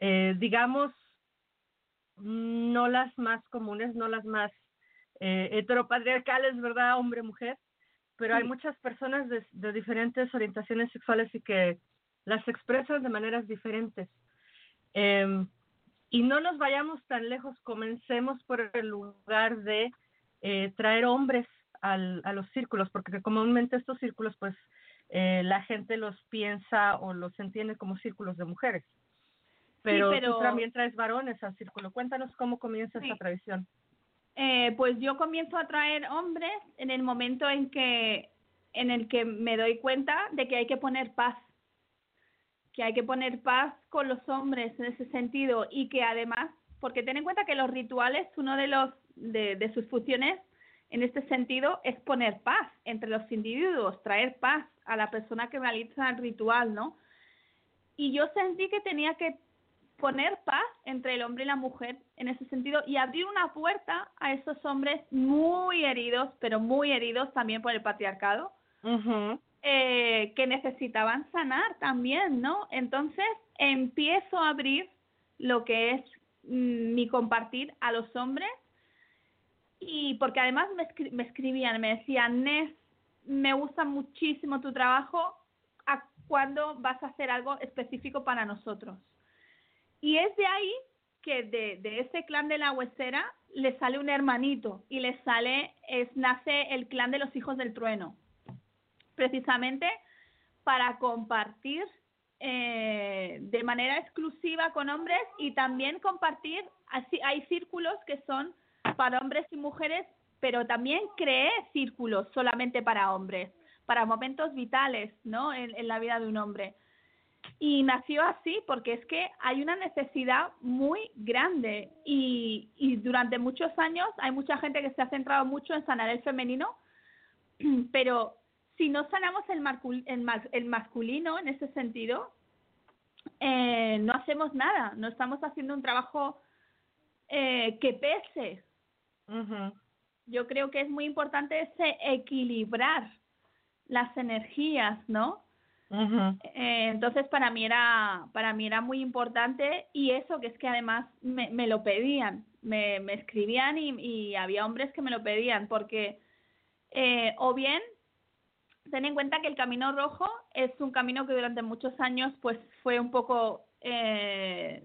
eh, digamos, no las más comunes, no las más eh, heteropatriarcales, ¿verdad? Hombre-mujer, pero hay muchas personas de, de, diferentes orientaciones sexuales y que las expresan de maneras diferentes. Eh, y no nos vayamos tan lejos, comencemos por el lugar de eh, traer hombres al, a los círculos, porque comúnmente estos círculos, pues, eh, la gente los piensa o los entiende como círculos de mujeres. Pero, sí, pero... tú también traes varones al círculo. Cuéntanos cómo comienza sí. esta tradición. Eh, pues yo comienzo a traer hombres en el momento en que en el que me doy cuenta de que hay que poner paz que hay que poner paz con los hombres en ese sentido y que además porque ten en cuenta que los rituales uno de los de, sus funciones en este sentido es poner paz entre los individuos traer paz a la persona que realiza el ritual no y yo sentí que tenía que poner paz entre el hombre y la mujer en ese sentido y abrir una puerta a esos hombres muy heridos, pero muy heridos también por el patriarcado, uh. Eh, que necesitaban sanar también, ¿no? Entonces empiezo a abrir lo que es mm, mi compartir a los hombres y porque además me, me escribían, me decían, Nes, me gusta muchísimo tu trabajo, ¿a cuándo vas a hacer algo específico para nosotros? Y es de ahí que de, de ese clan de la huesera le sale un hermanito y le sale, es, nace el clan de los hijos del trueno, precisamente para compartir eh, de manera exclusiva con hombres y también compartir, así, hay círculos que son para hombres y mujeres, pero también creé círculos solamente para hombres, para momentos vitales, ¿no? En, la vida de un hombre. Y nació así porque es que hay una necesidad muy grande y, y durante muchos años hay mucha gente que se ha centrado mucho en sanar el femenino, (clears throat) pero si no sanamos el, el, masculino en ese sentido, eh, no hacemos nada, no estamos haciendo un trabajo eh, que pese, yo creo que es muy importante ese equilibrar las energías, ¿no? Eh, entonces para mí era para mí era muy importante y eso que es que además me, me lo pedían, me, me escribían y, y, había hombres que me lo pedían porque eh, o bien ten en cuenta que el camino rojo es un camino que durante muchos años pues fue un poco eh,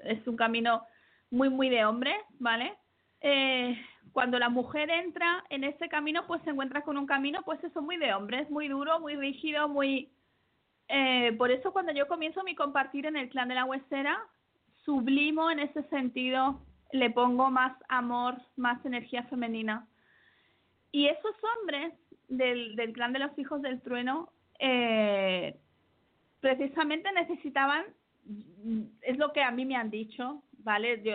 es un camino muy muy de hombres, ¿vale? eh, cuando la mujer entra en ese camino, pues se encuentra con un camino, pues eso muy de hombres, muy duro, muy rígido, muy... Eh, por eso cuando yo comienzo mi compartir en el clan de la huesera, sublimo en ese sentido, le pongo más amor, más energía femenina. Y esos hombres del, del clan de los hijos del trueno, eh, precisamente necesitaban, es lo que a mí me han dicho, ¿vale? Yo,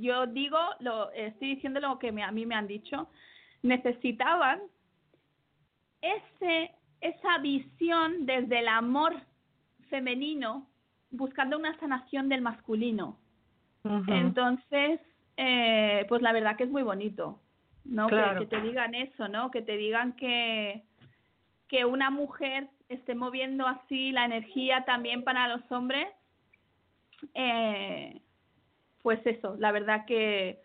yo digo, lo, estoy diciendo lo que a mí me han dicho, necesitaban ese, esa visión desde el amor femenino buscando una sanación del masculino. Entonces, eh, pues la verdad que es muy bonito, ¿no? Que, te digan eso, ¿no? Que te digan que, que una mujer esté moviendo así la energía también para los hombres, eh, pues eso, la verdad que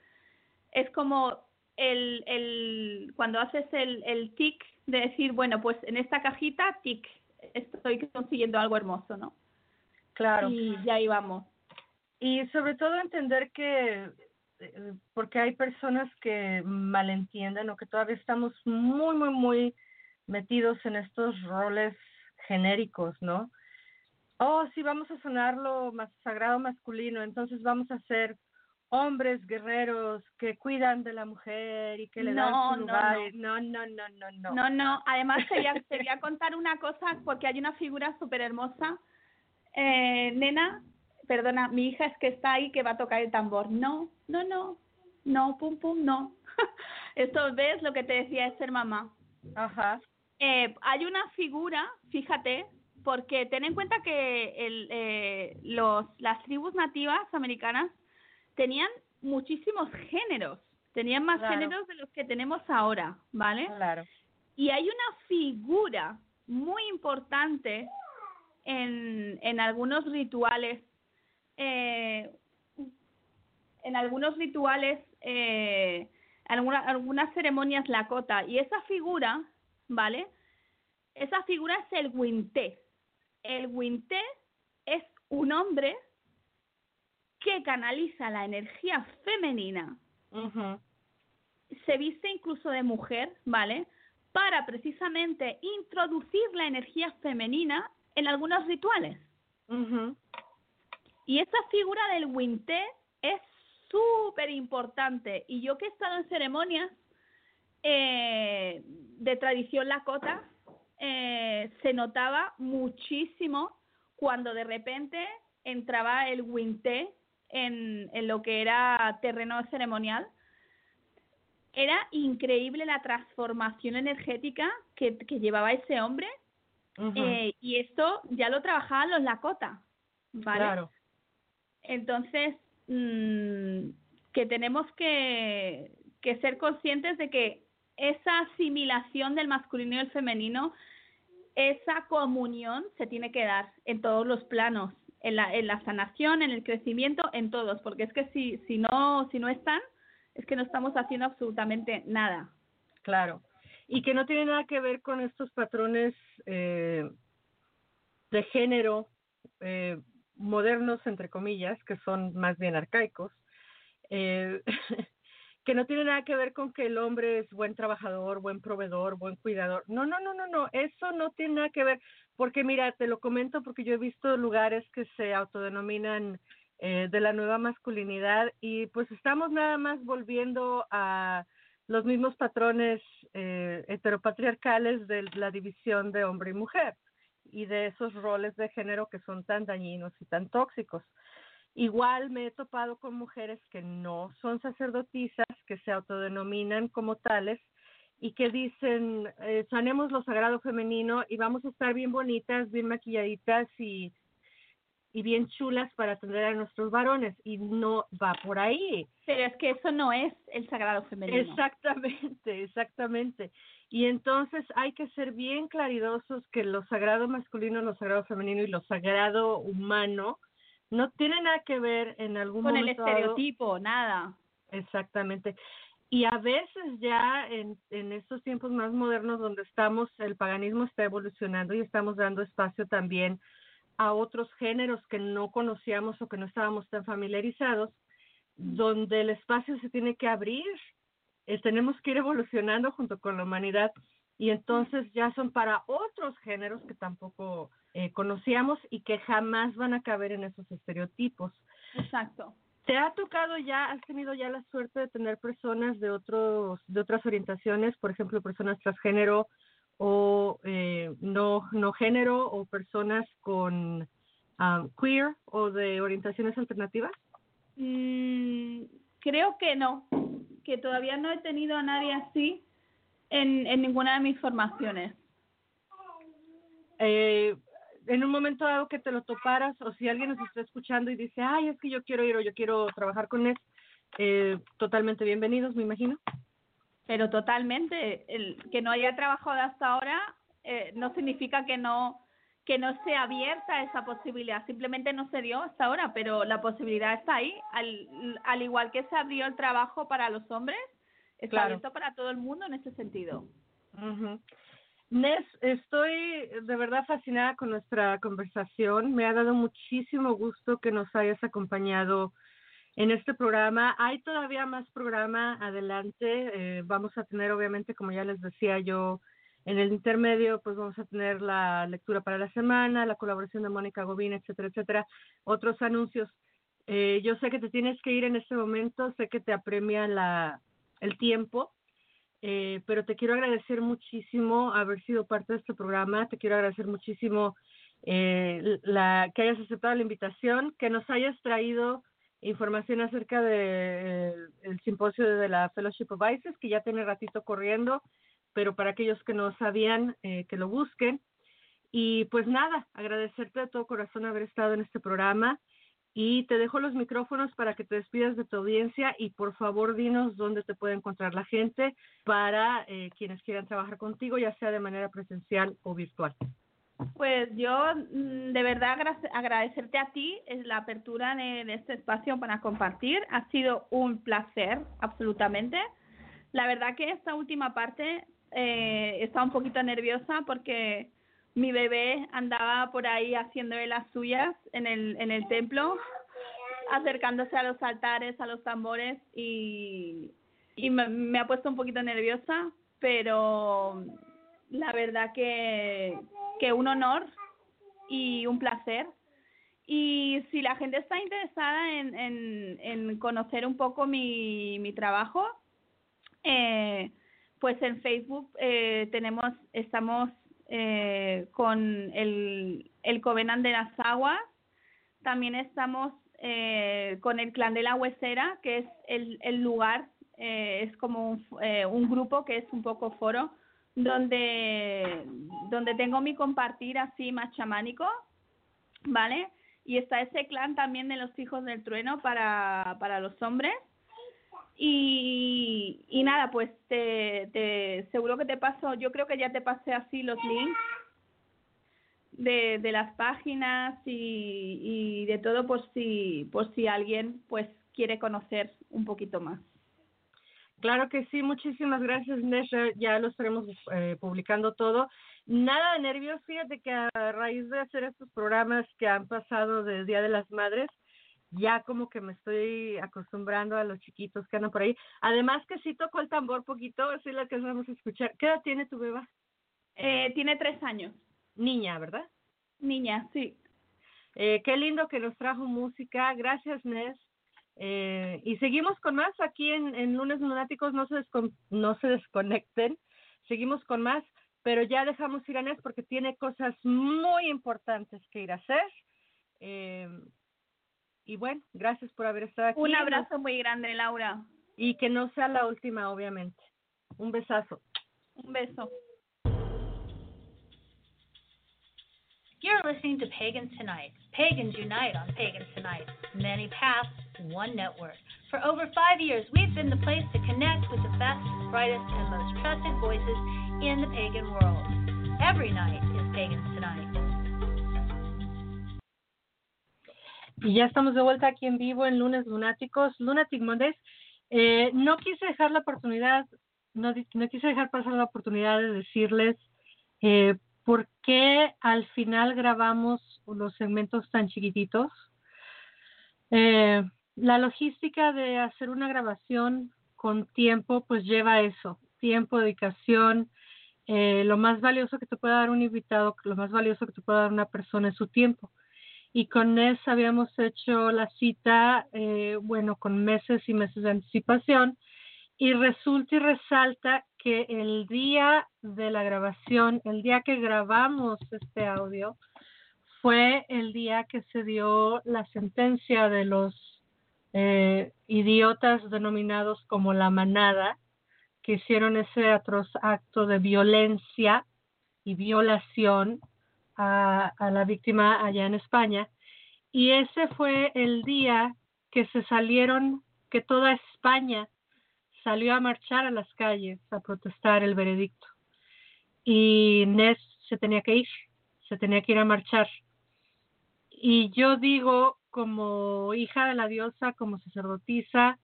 es como el, el cuando haces el, el tic de decir, bueno, pues en esta cajita, tic, estoy consiguiendo algo hermoso, ¿no? Claro. Y ya íbamos. Y sobre todo entender que, porque hay personas que malentienden o que todavía estamos muy, muy, muy metidos en estos roles genéricos, ¿no? oh, sí, vamos a sonar lo más sagrado masculino, entonces vamos a ser hombres guerreros que cuidan de la mujer y que le dan su lugar. No, no, no, no, no. No, no, además te voy a, contar una cosa porque hay una figura súper hermosa. Eh, nena, perdona, mi hija es que está ahí que va a tocar el tambor. No, no, no, no, pum, pum, no. (laughs) Esto ves lo que te decía es ser mamá. Ajá. Eh, hay una figura, fíjate, porque ten en cuenta que el, eh, los, las tribus nativas americanas tenían muchísimos géneros, tenían más géneros de los que tenemos ahora, ¿vale? Claro. Y hay una figura muy importante en, en algunos rituales, eh, en algunos rituales, eh, alguna, algunas ceremonias Lakota, y esa figura, ¿vale? Esa figura es el Winte el Winté es un hombre que canaliza la energía femenina. Se viste incluso de mujer, ¿vale? Para precisamente introducir la energía femenina en algunos rituales. Y esa figura del Winté es súper importante. Y yo que he estado en ceremonias eh, de tradición lakota, eh, se notaba muchísimo cuando de repente entraba el Winté en, en lo que era terreno ceremonial. Era increíble la transformación energética que, que llevaba ese hombre eh, y esto ya lo trabajaban los Lakota, ¿vale? Claro. Entonces, mmm, que tenemos que, que ser conscientes de que esa asimilación del masculino y el femenino esa comunión se tiene que dar en todos los planos, en la, en la sanación, en el crecimiento, en todos, porque es que si, si, no, si no están, es que no estamos haciendo absolutamente nada. Claro. Y que no tiene nada que ver con estos patrones eh, de género eh, modernos, entre comillas, que son más bien arcaicos, eh, (laughs) que no tiene nada que ver con que el hombre es buen trabajador, buen proveedor, buen cuidador. No, no, no, no, no, eso no tiene nada que ver, porque mira, te lo comento porque yo he visto lugares que se autodenominan eh, de la nueva masculinidad y pues estamos nada más volviendo a los mismos patrones eh, heteropatriarcales de la división de hombre y mujer y de esos roles de género que son tan dañinos y tan tóxicos. Igual me he topado con mujeres que no son sacerdotisas, que se autodenominan como tales y que dicen, eh, sanemos lo sagrado femenino y vamos a estar bien bonitas, bien maquilladitas y, y bien chulas para atender a nuestros varones. Y no va por ahí. Pero es que eso no es el sagrado femenino. Exactamente, exactamente. Y entonces hay que ser bien claridosos que lo sagrado masculino, lo sagrado femenino y lo sagrado humano no tiene nada que ver en algún con momento. Con el estereotipo, nada. Exactamente. Y a veces ya en, en estos tiempos más modernos donde estamos, el paganismo está evolucionando y estamos dando espacio también a otros géneros que no conocíamos o que no estábamos tan familiarizados, donde el espacio se tiene que abrir, eh, tenemos que ir evolucionando junto con la humanidad y entonces ya son para otros géneros que tampoco eh, conocíamos y que jamás van a caber en esos estereotipos. Exacto. ¿Te ha tocado ya, has tenido ya la suerte de tener personas de otros, de otras orientaciones, por ejemplo, personas transgénero o eh, no, no género o personas con um, queer o de orientaciones alternativas? Mm, creo que no, que todavía no he tenido a nadie así en, en ninguna de mis formaciones. Eh, en un momento dado que te lo toparas o si alguien nos está escuchando y dice, ay, es que yo quiero ir o yo quiero trabajar con él, eh, totalmente bienvenidos, me imagino. Pero totalmente, el que no haya trabajado hasta ahora eh, no significa que no que no esté abierta esa posibilidad, simplemente no se dio hasta ahora, pero la posibilidad está ahí, al, al igual que se abrió el trabajo para los hombres, está abierto para todo el mundo en ese sentido. Nes, estoy de verdad fascinada con nuestra conversación. Me ha dado muchísimo gusto que nos hayas acompañado en este programa. Hay todavía más programa adelante. Eh, vamos a tener, obviamente, como ya les decía yo, en el intermedio, pues vamos a tener la lectura para la semana, la colaboración de Mónica Gobín, etcétera, etcétera, otros anuncios. Eh, yo sé que te tienes que ir en este momento, sé que te apremia la, el tiempo, eh, pero te quiero agradecer muchísimo haber sido parte de este programa, te quiero agradecer muchísimo eh, la, que hayas aceptado la invitación, que nos hayas traído información acerca del de, el simposio de la Fellowship of ICES, que ya tiene ratito corriendo, pero para aquellos que no sabían, eh, que lo busquen. Y pues nada, agradecerte de todo corazón haber estado en este programa y te dejo los micrófonos para que te despidas de tu audiencia y por favor dinos dónde te puede encontrar la gente para eh, quienes quieran trabajar contigo, ya sea de manera presencial o virtual. Pues yo mm, de verdad agradecerte a ti es la apertura de, este espacio para compartir. Ha sido un placer, absolutamente. La verdad que esta última parte eh, estaba un poquito nerviosa porque mi bebé andaba por ahí haciéndole las suyas en el, en el templo, acercándose a los altares, a los tambores y, y me, ha puesto un poquito nerviosa, pero la verdad que, que un honor y un placer. Y si la gente está interesada en, en, en conocer un poco mi, mi trabajo, eh, pues en Facebook eh, tenemos, estamos eh, con el, el Covenant de las Aguas. También estamos eh, con el Clan de la Huesera, que es el, el lugar, eh, es como un, eh, un grupo que es un poco foro, donde, donde tengo mi compartir así más chamánico, ¿vale? Y está ese clan también de los hijos del trueno para, para los hombres. Y, y nada, pues te, te, seguro que te paso, yo creo que ya te pasé así los links de, de las páginas y, y de todo por si, por si alguien pues quiere conocer un poquito más. Claro que sí, muchísimas gracias, Nesha. Ya lo estaremos eh, publicando todo. Nada de nervios, fíjate que a raíz de hacer estos programas que han pasado del Día de las Madres, ya como que me estoy acostumbrando a los chiquitos que andan por ahí. Además que sí tocó el tambor poquito, así lo que vamos a escuchar. ¿Qué edad tiene tu beba? Eh, tiene tres años. Niña, ¿verdad? Niña, sí. Eh, qué lindo que nos trajo música. Gracias, Nes. Eh, y seguimos con más aquí en, en Lunes Lunáticos, no se, descon no se desconecten, seguimos con más, pero ya dejamos ir a Nes porque tiene cosas muy importantes que ir a hacer. Eh, y bueno, gracias por haber estado aquí. Un abrazo muy grande, Laura. Y que no sea la última, obviamente. Un besazo. Un beso. You're listening to Pagans Tonight. Pagans unite on Pagans Tonight. Many paths, one network. For over five years, we've been the place to connect with the best, brightest, and most trusted voices in the pagan world. Every night is Pagans Tonight. Y ya estamos de vuelta aquí en vivo en Lunes Lunáticos, Lunatic Mondays. Eh, no quise dejar la oportunidad, no, no quise dejar pasar la oportunidad de decirles eh, por qué al final grabamos los segmentos tan chiquititos. Eh, la logística de hacer una grabación con tiempo, pues lleva eso, tiempo, dedicación. Eh, lo más valioso que te puede dar un invitado, lo más valioso que te puede dar una persona es su tiempo. Y con Nes habíamos hecho la cita, eh, bueno, con meses y meses de anticipación. Y resulta y resalta que el día de la grabación, el día que grabamos este audio, fue el día que se dio la sentencia de los eh, idiotas denominados como la manada, que hicieron ese atroz acto de violencia y violación a, la víctima allá en España. Y ese fue el día que se salieron, que toda España salió a marchar a las calles a protestar el veredicto. Y Ness se tenía que ir, se tenía que ir a marchar. Y yo digo, como hija de la diosa, como sacerdotisa,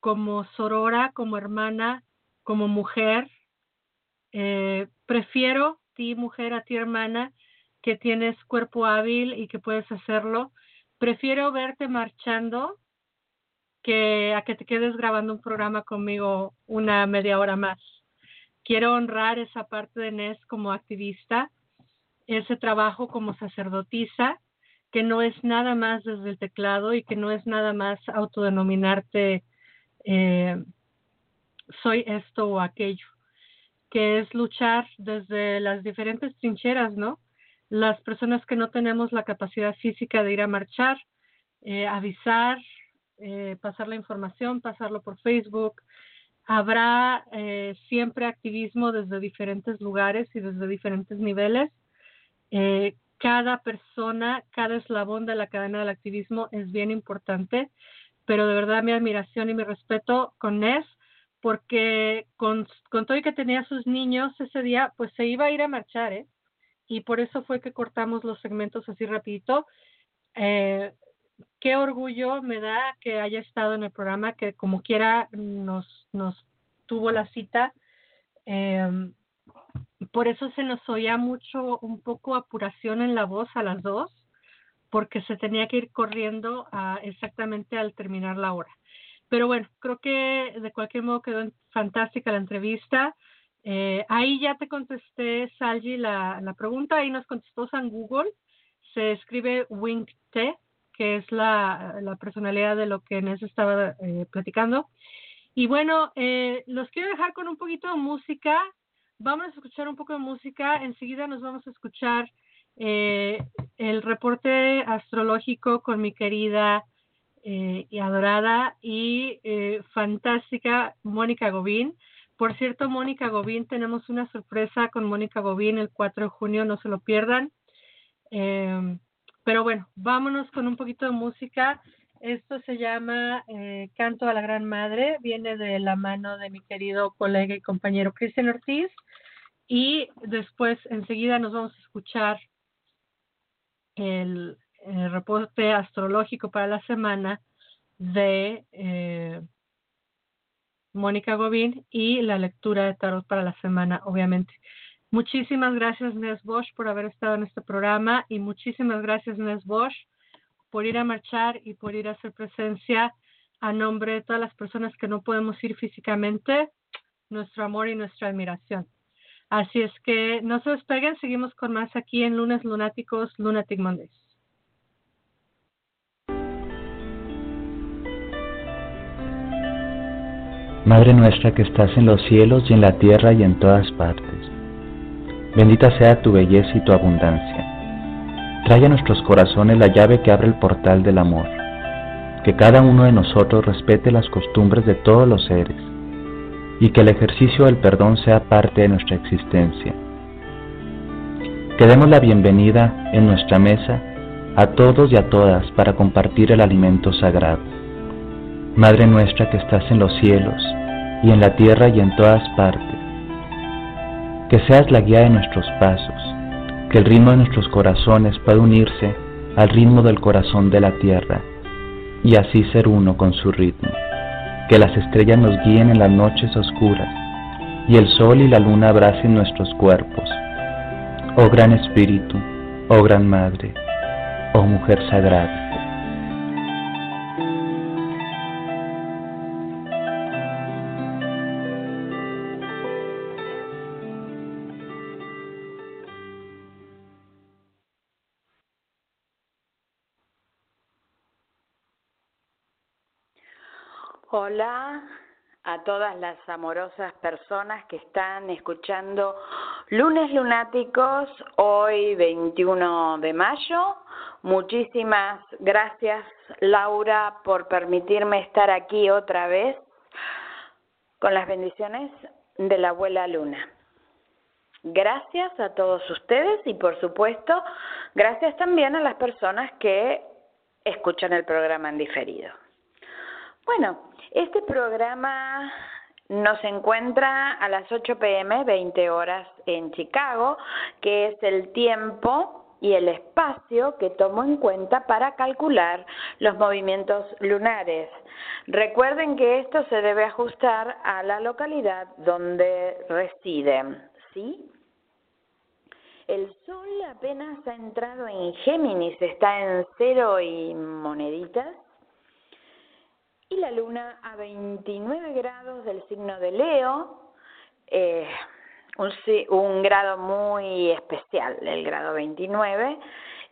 como sorora, como hermana, como mujer, eh, prefiero ti, mujer, a ti, hermana, que tienes cuerpo hábil y que puedes hacerlo. Prefiero verte marchando que a que te quedes grabando un programa conmigo una media hora más. Quiero honrar esa parte de Nes como activista, ese trabajo como sacerdotisa, que no es nada más desde el teclado y que no es nada más autodenominarte eh, soy esto o aquello, que es luchar desde las diferentes trincheras, ¿no? Las personas que no tenemos la capacidad física de ir a marchar, eh, avisar, eh, pasar la información, pasarlo por Facebook. Habrá eh, siempre activismo desde diferentes lugares y desde diferentes niveles. Eh, cada persona, cada eslabón de la cadena del activismo es bien importante, pero de verdad mi admiración y mi respeto con Nes, porque con, con todo y que tenía sus niños ese día, pues se iba a ir a marchar, ¿eh? Y por eso fue que cortamos los segmentos así rapidito. Eh, qué orgullo me da que haya estado en el programa, que como quiera nos, nos tuvo la cita. Eh, por eso se nos oía mucho, un poco apuración en la voz a las dos, porque se tenía que ir corriendo a, exactamente al terminar la hora. Pero bueno, creo que de cualquier modo quedó fantástica la entrevista. Eh, ahí ya te contesté, Salji, la, la pregunta. Ahí nos contestó San Google. Se escribe WinkT, que es la, la personalidad de lo que Nes estaba eh, platicando. Y bueno, eh, los quiero dejar con un poquito de música. Vamos a escuchar un poco de música. Enseguida nos vamos a escuchar eh, el reporte astrológico con mi querida eh, y adorada y eh, fantástica Mónica Gobín. Por cierto, Mónica Gobín, tenemos una sorpresa con Mónica Gobín el 4 de junio, no se lo pierdan. Eh, pero bueno, vámonos con un poquito de música. Esto se llama eh, Canto a la Gran Madre, viene de la mano de mi querido colega y compañero Cristian Ortiz. Y después, enseguida, nos vamos a escuchar el, reporte astrológico para la semana de eh, Mónica Gobín y la lectura de tarot para la semana, obviamente. Muchísimas gracias, Nes Bosch, por haber estado en este programa y muchísimas gracias, Nes Bosch, por ir a marchar y por ir a hacer presencia a nombre de todas las personas que no podemos ir físicamente, nuestro amor y nuestra admiración. Así es que no se despeguen, seguimos con más aquí en Lunes Lunáticos, Lunatic Mondays. Madre nuestra que estás en los cielos y en la tierra y en todas partes, bendita sea tu belleza y tu abundancia. Trae a nuestros corazones la llave que abre el portal del amor, que cada uno de nosotros respete las costumbres de todos los seres y que el ejercicio del perdón sea parte de nuestra existencia. Que demos la bienvenida en nuestra mesa a todos y a todas para compartir el alimento sagrado. Madre nuestra que estás en los cielos y en la tierra y en todas partes, que seas la guía de nuestros pasos, que el ritmo de nuestros corazones pueda unirse al ritmo del corazón de la tierra y así ser uno con su ritmo que las estrellas nos guíen en las noches oscuras y el sol y la luna abracen nuestros cuerpos. Oh gran Espíritu, oh gran Madre, oh Mujer Sagrada. Hola a todas las amorosas personas que están escuchando Lunes Lunáticos hoy 21 de mayo. Muchísimas gracias Laura por permitirme estar aquí otra vez con las bendiciones de la abuela Luna. Gracias a todos ustedes y por supuesto gracias también a las personas que escuchan el programa en diferido. Bueno, este programa nos encuentra a las 8 pm, 20 horas en Chicago, que es el tiempo y el espacio que tomo en cuenta para calcular los movimientos lunares. Recuerden que esto se debe ajustar a la localidad donde residen, ¿sí? El Sol apenas ha entrado en Géminis, está en cero y moneditas y la luna a 29 grados del signo de Leo, eh, un, un grado muy especial, el grado 29,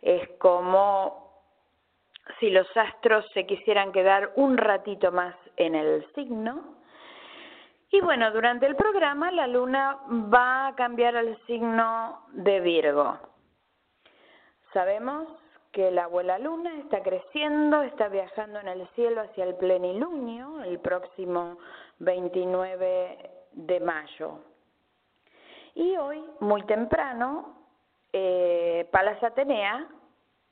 es como si los astros se quisieran quedar un ratito más en el signo. Y bueno, durante el programa la luna va a cambiar al signo de Virgo. Sabemos que la abuela luna está creciendo, está viajando en el cielo hacia el plenilunio el próximo 29 de mayo. Y hoy, muy temprano, eh, Palas Atenea,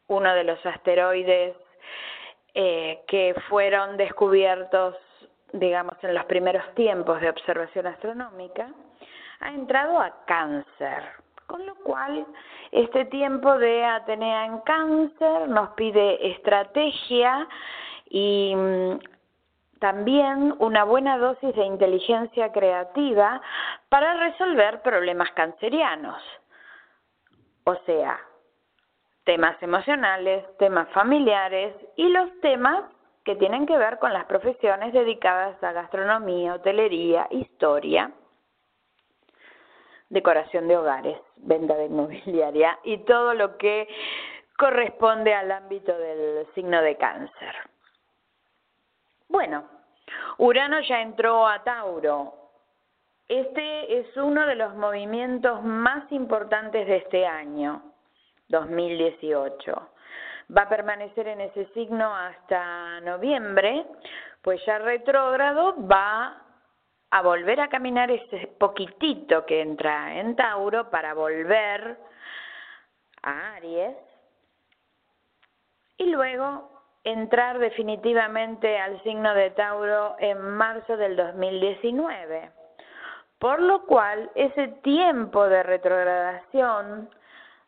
uno de los asteroides eh, que fueron descubiertos, digamos, en los primeros tiempos de observación astronómica, ha entrado a cáncer. Con lo cual, este tiempo de Atenea en cáncer nos pide estrategia y mm, también una buena dosis de inteligencia creativa para resolver problemas cancerianos. O sea, temas emocionales, temas familiares y los temas que tienen que ver con las profesiones dedicadas a gastronomía, hotelería, historia decoración de hogares, venta de inmobiliaria y todo lo que corresponde al ámbito del signo de cáncer. Bueno, Urano ya entró a Tauro. Este es uno de los movimientos más importantes de este año, 2018. Va a permanecer en ese signo hasta noviembre, pues ya retrógrado va a volver a caminar ese poquitito que entra en Tauro para volver a Aries y luego entrar definitivamente al signo de Tauro en marzo del 2019. Por lo cual, ese tiempo de retrogradación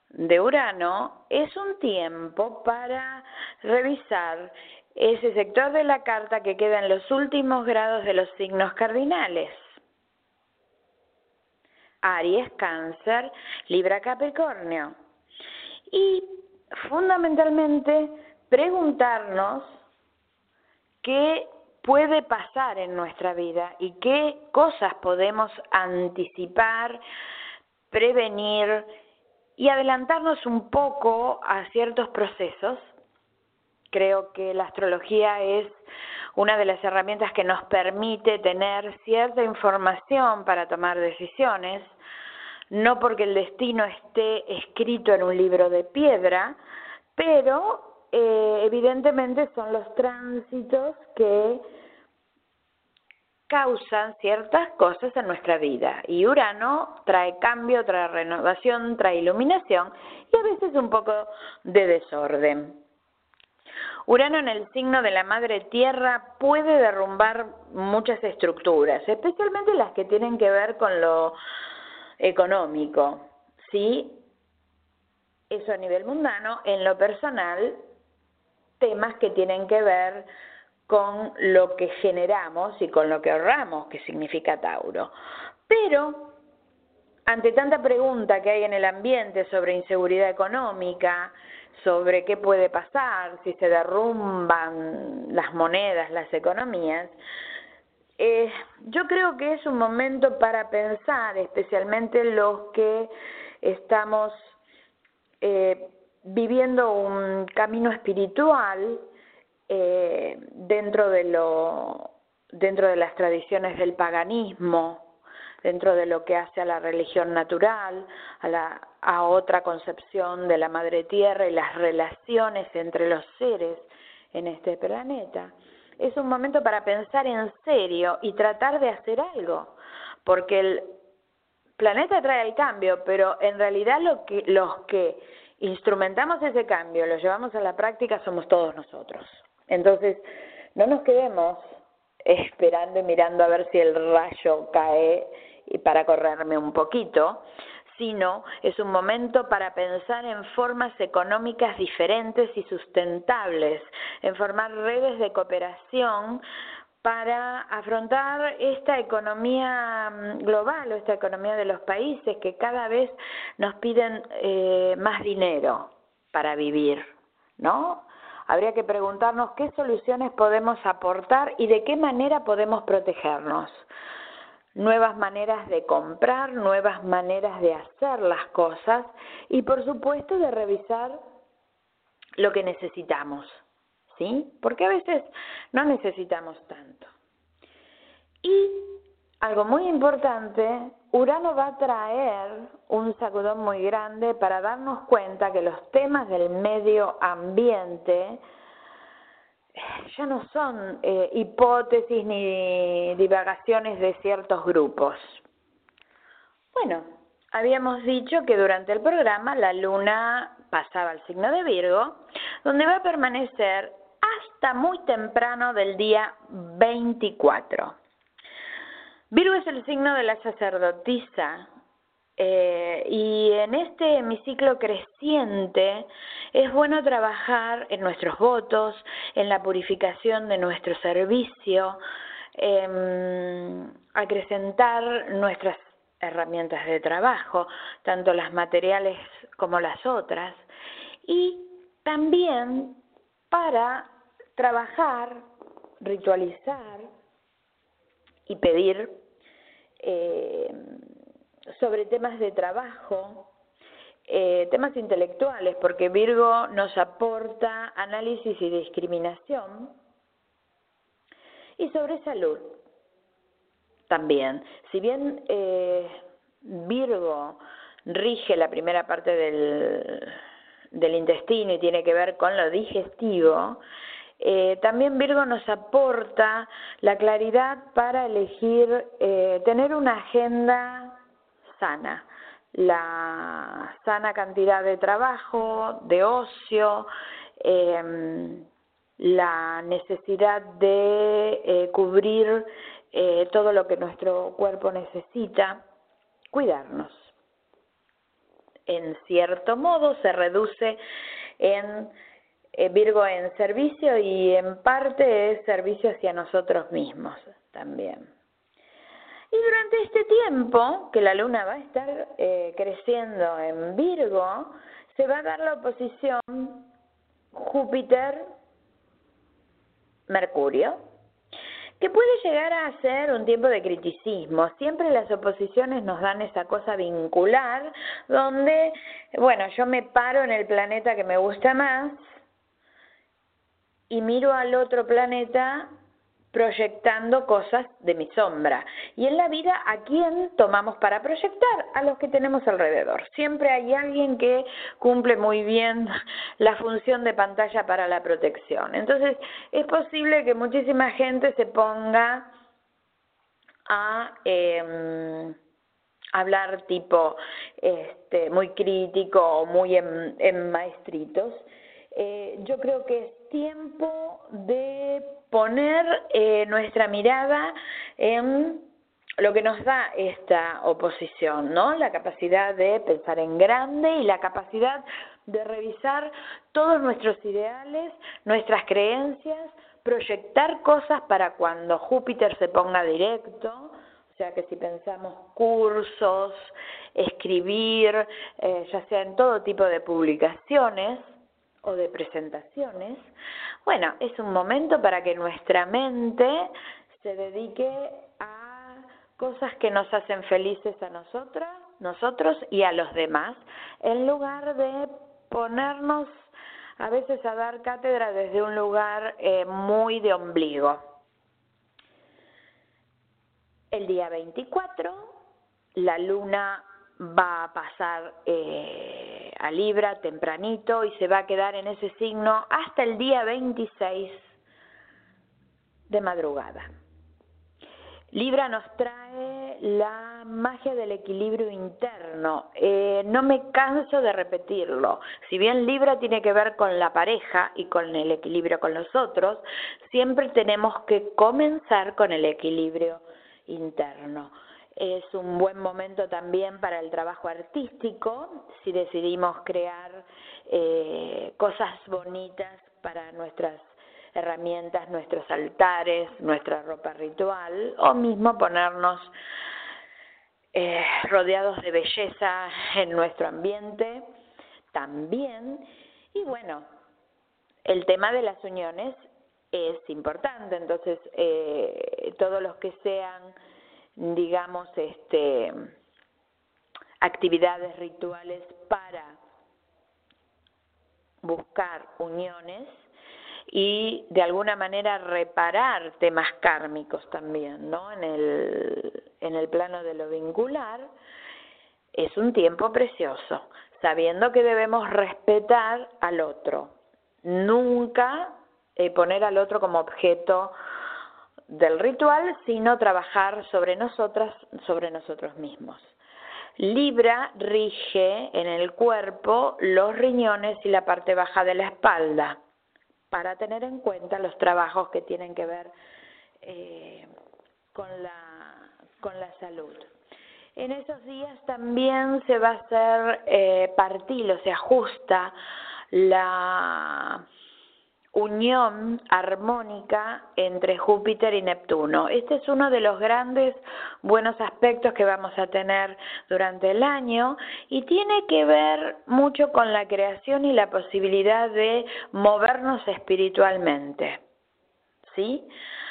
de Urano es un tiempo para revisar ese sector de la carta que queda en los últimos grados de los signos cardinales. Aries, Cáncer, Libra, Capricornio. Y fundamentalmente preguntarnos qué puede pasar en nuestra vida y qué cosas podemos anticipar, prevenir y adelantarnos un poco a ciertos procesos. Creo que la astrología es una de las herramientas que nos permite tener cierta información para tomar decisiones, no porque el destino esté escrito en un libro de piedra, pero eh, evidentemente son los tránsitos que causan ciertas cosas en nuestra vida. Y Urano trae cambio, trae renovación, trae iluminación y a veces un poco de desorden. Urano en el signo de la madre tierra puede derrumbar muchas estructuras, especialmente las que tienen que ver con lo económico. ¿sí? Eso a nivel mundano. En lo personal, temas que tienen que ver con lo que generamos y con lo que ahorramos, que significa Tauro. Pero, ante tanta pregunta que hay en el ambiente sobre inseguridad económica, sobre qué puede pasar si se derrumban las monedas, las economías, eh, yo creo que es un momento para pensar, especialmente los que estamos eh, viviendo un camino espiritual eh, dentro de lo dentro de las tradiciones del paganismo dentro de lo que hace a la religión natural a la a otra concepción de la madre tierra y las relaciones entre los seres en este planeta es un momento para pensar en serio y tratar de hacer algo porque el planeta trae el cambio pero en realidad lo que los que instrumentamos ese cambio, lo llevamos a la práctica, somos todos nosotros. Entonces, no nos quedemos esperando y mirando a ver si el rayo cae para correrme un poquito, sino es un momento para pensar en formas económicas diferentes y sustentables, en formar redes de cooperación para afrontar esta economía mm, global o esta economía de los países que cada vez nos piden eh, más dinero para vivir, ¿no? Habría que preguntarnos qué soluciones podemos aportar y de qué manera podemos protegernos. Nuevas maneras de comprar, nuevas maneras de hacer las cosas y por supuesto de revisar lo que necesitamos. ¿sí? Porque a veces no necesitamos tanto. Y algo muy importante, Urano va a traer un sacudón muy grande para darnos cuenta que los temas del medio ambiente ya no son eh, hipótesis ni divagaciones de ciertos grupos. Bueno, habíamos dicho que durante el programa la luna pasaba al signo de Virgo, donde va a permanecer hasta muy temprano del día 24. Virgo es el signo de la sacerdotisa eh, y en este hemiciclo creciente es bueno trabajar en nuestros votos, en la purificación de nuestro servicio, eh, acrecentar nuestras herramientas de trabajo, tanto las materiales como las otras, y también para trabajar, ritualizar y pedir eh, sobre temas de trabajo, eh, temas intelectuales, porque Virgo nos aporta análisis y discriminación, y sobre salud también. Si bien eh, Virgo rige la primera parte del, del intestino y tiene que ver con lo digestivo, eh, también Virgo nos aporta la claridad para elegir, eh, tener una agenda sana, la sana cantidad de trabajo, de ocio, em, la necesidad de eh, cubrir todo lo que nuestro cuerpo necesita, cuidarnos. en cierto modo se reduce en eh, Virgo en servicio y en parte es servicio hacia nosotros mismos también. Y durante este tiempo que la luna va a estar eh, creciendo en Virgo, se va a dar la oposición Júpiter-Mercurio, que puede llegar a ser un tiempo de criticismo. Siempre las oposiciones nos dan esa cosa vincular, donde, bueno, yo me paro en el planeta que me gusta más y miro al otro planeta proyectando cosas de mi sombra. Y en la vida, ¿a quién tomamos para proyectar? A los que tenemos alrededor. Siempre hay alguien que cumple muy bien (laughs) la función de pantalla para la protección. Entonces, es posible que muchísima gente se ponga a... Eh, hablar tipo este, muy crítico o muy en, en maestritos. Eh, yo creo que es tiempo de poner eh, nuestra mirada en lo que nos da esta oposición, ¿no? La capacidad de pensar en grande y la capacidad de revisar todos nuestros ideales, nuestras creencias, proyectar cosas para cuando Júpiter se ponga directo, o sea que si pensamos cursos, escribir, eh, ya sea en todo tipo de publicaciones, o de presentaciones, bueno, es un momento para que nuestra mente se dedique a cosas que nos hacen felices a nosotras, nosotros y a los demás, en lugar de ponernos a veces a dar cátedra desde un lugar eh, muy de ombligo. El día 24, la luna va a pasar eh, a Libra tempranito y se va a quedar en ese signo hasta el día 26 de madrugada. Libra nos trae la magia del equilibrio interno. Eh, no me canso de repetirlo. Si bien Libra tiene que ver con la pareja y con el equilibrio con los otros, siempre tenemos que comenzar con el equilibrio interno. Es un buen momento también para el trabajo artístico, si decidimos crear eh, cosas bonitas para nuestras herramientas, nuestros altares, nuestra ropa ritual, o mismo ponernos eh, rodeados de belleza en nuestro ambiente también. Y bueno, el tema de las uniones es importante, entonces eh, todos los que sean digamos, este, actividades rituales para buscar uniones y de alguna manera reparar temas kármicos también, ¿no? En el, en el plano de lo vincular, es un tiempo precioso, sabiendo que debemos respetar al otro, nunca eh, poner al otro como objeto del ritual, sino trabajar sobre nosotras, sobre nosotros mismos. Libra rige en el cuerpo los riñones y la parte baja de la espalda, para tener en cuenta los trabajos que tienen que ver eh, con, la, con la salud. En esos días también se va a hacer eh, partil, se ajusta la unión armónica entre Júpiter y Neptuno. Este es uno de los grandes buenos aspectos que vamos a tener durante el año y tiene que ver mucho con la creación y la posibilidad de movernos espiritualmente. ¿Sí?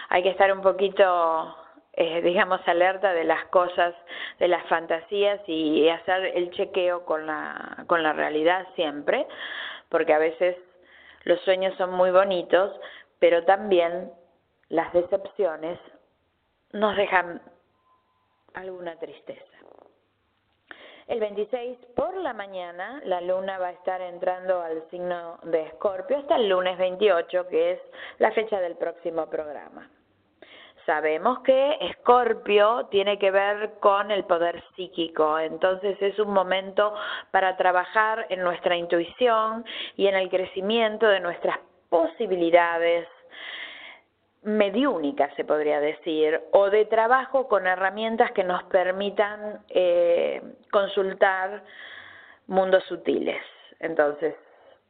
Hay que estar un poquito eh, digamos, alerta de las cosas, de las fantasías y hacer el chequeo con la, con la realidad siempre, porque a veces los sueños son muy bonitos, pero también las decepciones nos dejan alguna tristeza. El 26 por la mañana la luna va a estar entrando al signo de Escorpio hasta el lunes 28, que es la fecha del próximo programa. Sabemos que Escorpio tiene que ver con el poder psíquico, entonces es un momento para trabajar en nuestra intuición y en el crecimiento de nuestras posibilidades mediúnicas, se podría decir, o de trabajo con herramientas que nos permitan eh, consultar mundos sutiles. Entonces,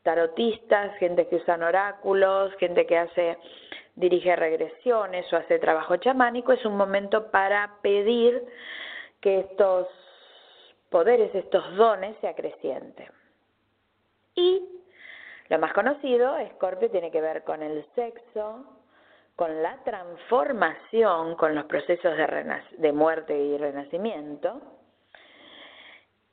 tarotistas, gente que usan oráculos, gente que hace dirige regresiones o hace trabajo chamánico, es un momento para pedir que estos poderes, estos dones se acrecienten. Y lo más conocido, Escorpio, tiene que ver con el sexo, con la transformación, con los procesos de, de muerte y renacimiento,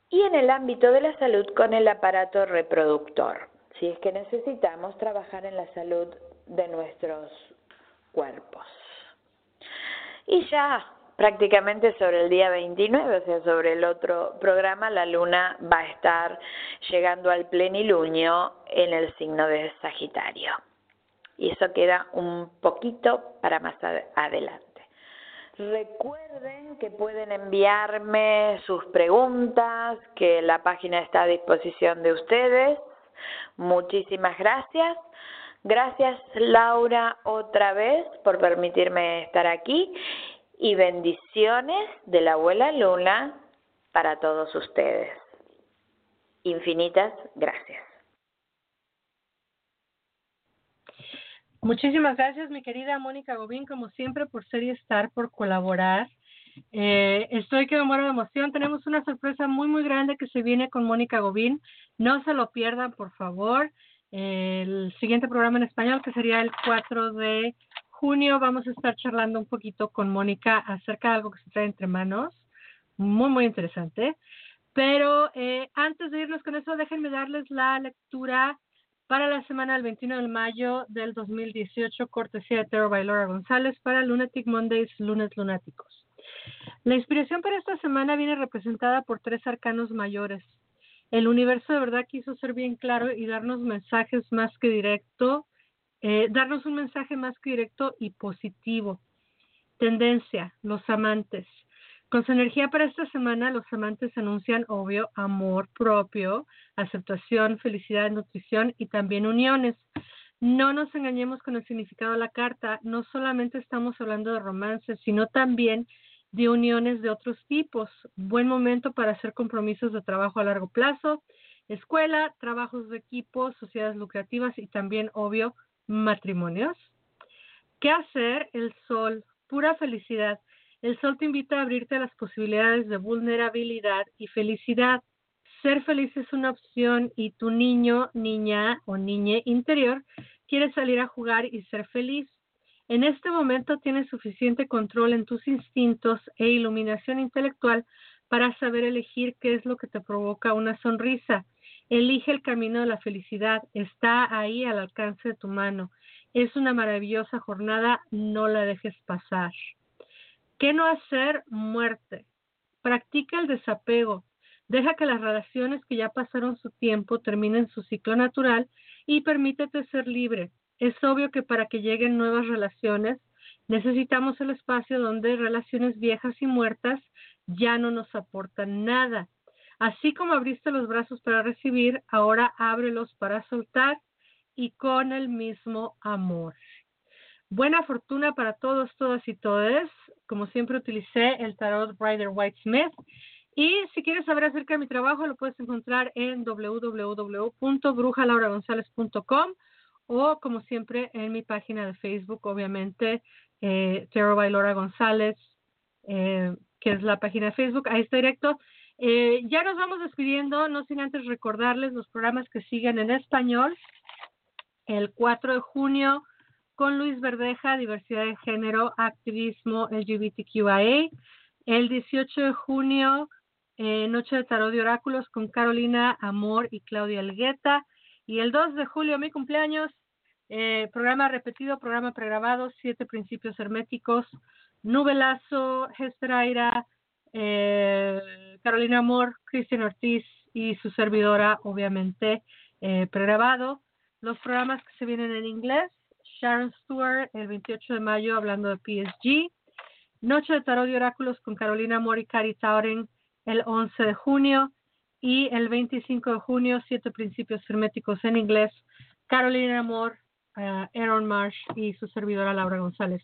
y en el ámbito de la salud con el aparato reproductor, si es que necesitamos trabajar en la salud de nuestros cuerpos. Y ya prácticamente sobre el día 29, o sea, sobre el otro programa, la luna va a estar llegando al plenilunio en el signo de Sagitario. Y eso queda un poquito para más adelante. Recuerden que pueden enviarme sus preguntas, que la página está a disposición de ustedes. Muchísimas gracias. Gracias Laura otra vez por permitirme estar aquí y bendiciones de la abuela Luna para todos ustedes. Infinitas gracias. Muchísimas gracias, mi querida Mónica Gobín, como siempre, por ser y estar, por colaborar. Eh, estoy que me de emoción. Tenemos una sorpresa muy, muy grande que se viene con Mónica Gobín. No se lo pierdan, por favor. El siguiente programa en español, que sería el 4 de junio, vamos a estar charlando un poquito con Mónica acerca de algo que se trae entre manos. Muy, muy interesante. Pero eh, antes de irnos con eso, déjenme darles la lectura para la semana del 21 de mayo del 2018, cortesía de Tero Bailora González para Lunatic Mondays, lunes lunáticos. La inspiración para esta semana viene representada por tres arcanos mayores. El universo de verdad quiso ser bien claro y darnos mensajes más que directo, eh, darnos un mensaje más que directo y positivo. Tendencia, los amantes. Con su energía para esta semana, los amantes anuncian, obvio, amor propio, aceptación, felicidad, nutrición y también uniones. No nos engañemos con el significado de la carta. No solamente estamos hablando de romances, sino también de uniones de otros tipos. Buen momento para hacer compromisos de trabajo a largo plazo, escuela, trabajos de equipo, sociedades lucrativas y también, obvio, matrimonios. ¿Qué hacer? El sol, pura felicidad. El sol te invita a abrirte a las posibilidades de vulnerabilidad y felicidad. Ser feliz es una opción y tu niño, niña o niña interior quiere salir a jugar y ser feliz. En este momento tienes suficiente control en tus instintos e iluminación intelectual para saber elegir qué es lo que te provoca una sonrisa. Elige el camino de la felicidad. Está ahí al alcance de tu mano. Es una maravillosa jornada. No la dejes pasar. ¿Qué no hacer? Muerte. Practica el desapego. Deja que las relaciones que ya pasaron su tiempo terminen su ciclo natural y permítete ser libre. Es obvio que para que lleguen nuevas relaciones necesitamos el espacio donde relaciones viejas y muertas ya no nos aportan nada. Así como abriste los brazos para recibir, ahora ábrelos para soltar y con el mismo amor. Buena fortuna para todos, todas y todes. Como siempre utilicé el tarot Rider White Smith. Y si quieres saber acerca de mi trabajo, lo puedes encontrar en www.brujalauragonzalez.com o como siempre en mi página de Facebook, obviamente, eh, Tarot by Laura González, eh, que es la página de Facebook. Ahí está directo. Eh, ya nos vamos despidiendo, no sin antes recordarles los programas que siguen en español. El 4 de junio con Luis Verdeja, diversidad de género, activismo LGBTQIA. El 18 de junio, eh, Noche de Tarot de Oráculos con Carolina Amor y Claudia Algueta. Y el 2 de julio, mi cumpleaños, eh, programa repetido, programa pregrabado, Siete Principios Herméticos, Nubelazo, Hester eh, Carolina Amor, Cristian Ortiz y su servidora, obviamente, pregrabado. Los programas que se vienen en inglés, Sharon Stewart el 28 de mayo hablando de PSG. Noche de Tarot y Oráculos con Carolina Mori y Cari Tauren el 11 de junio. Y el 25 de junio, Siete Principios Herméticos en inglés, Carolina Amor, uh, Aaron Marsh y su servidora Laura González.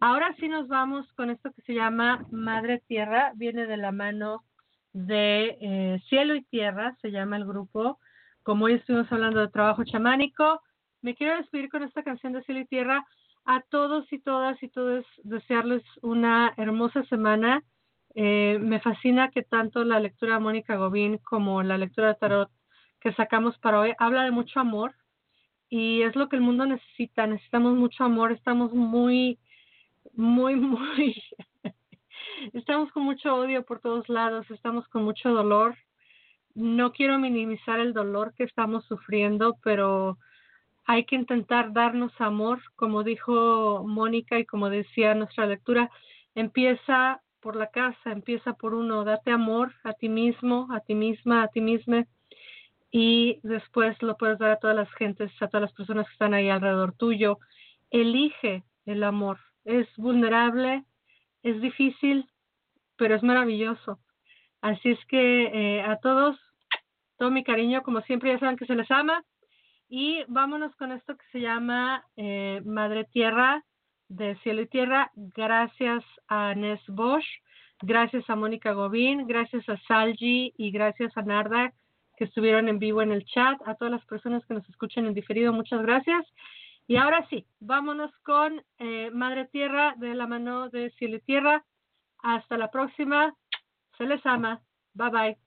Ahora sí nos vamos con esto que se llama Madre Tierra. Viene de la mano de eh, Cielo y Tierra, se llama el grupo. Como hoy estuvimos hablando de trabajo chamánico, me quiero despedir con esta canción de Cielo y Tierra a todos y todas y todos desearles una hermosa semana. Eh, me fascina que tanto la lectura de Mónica Gobín como la lectura de tarot que sacamos para hoy habla de mucho amor y es lo que el mundo necesita. Necesitamos mucho amor, estamos muy, muy, (laughs) muy estamos con mucho odio por todos lados, estamos con mucho dolor. No quiero minimizar el dolor que estamos sufriendo, pero hay que intentar darnos amor, como dijo Mónica y como decía nuestra lectura, empieza por la casa, empieza por uno, date amor a ti mismo, a ti misma, a ti misma y después lo puedes dar a todas las gentes, a todas las personas que están ahí alrededor tuyo. Elige el amor. Es vulnerable, es difícil, pero es maravilloso. Así es que eh, a todos, todo mi cariño, como siempre ya saben que se les ama. Y vámonos con esto que se llama eh, Madre Tierra de Cielo y Tierra. Gracias a Nes Bosch, gracias a Mónica Gobín, gracias a Salji y gracias a Narda que estuvieron en vivo en el chat. A todas las personas que nos escuchan en diferido, muchas gracias. Y ahora sí, vámonos con eh, Madre Tierra de la mano de Cielo y Tierra. Hasta la próxima. Se les ama. Bye bye.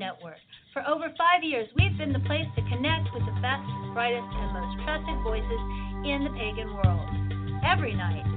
Network. For over five years, we've been the place to connect with the best, brightest, and most trusted voices in the pagan world. Every night.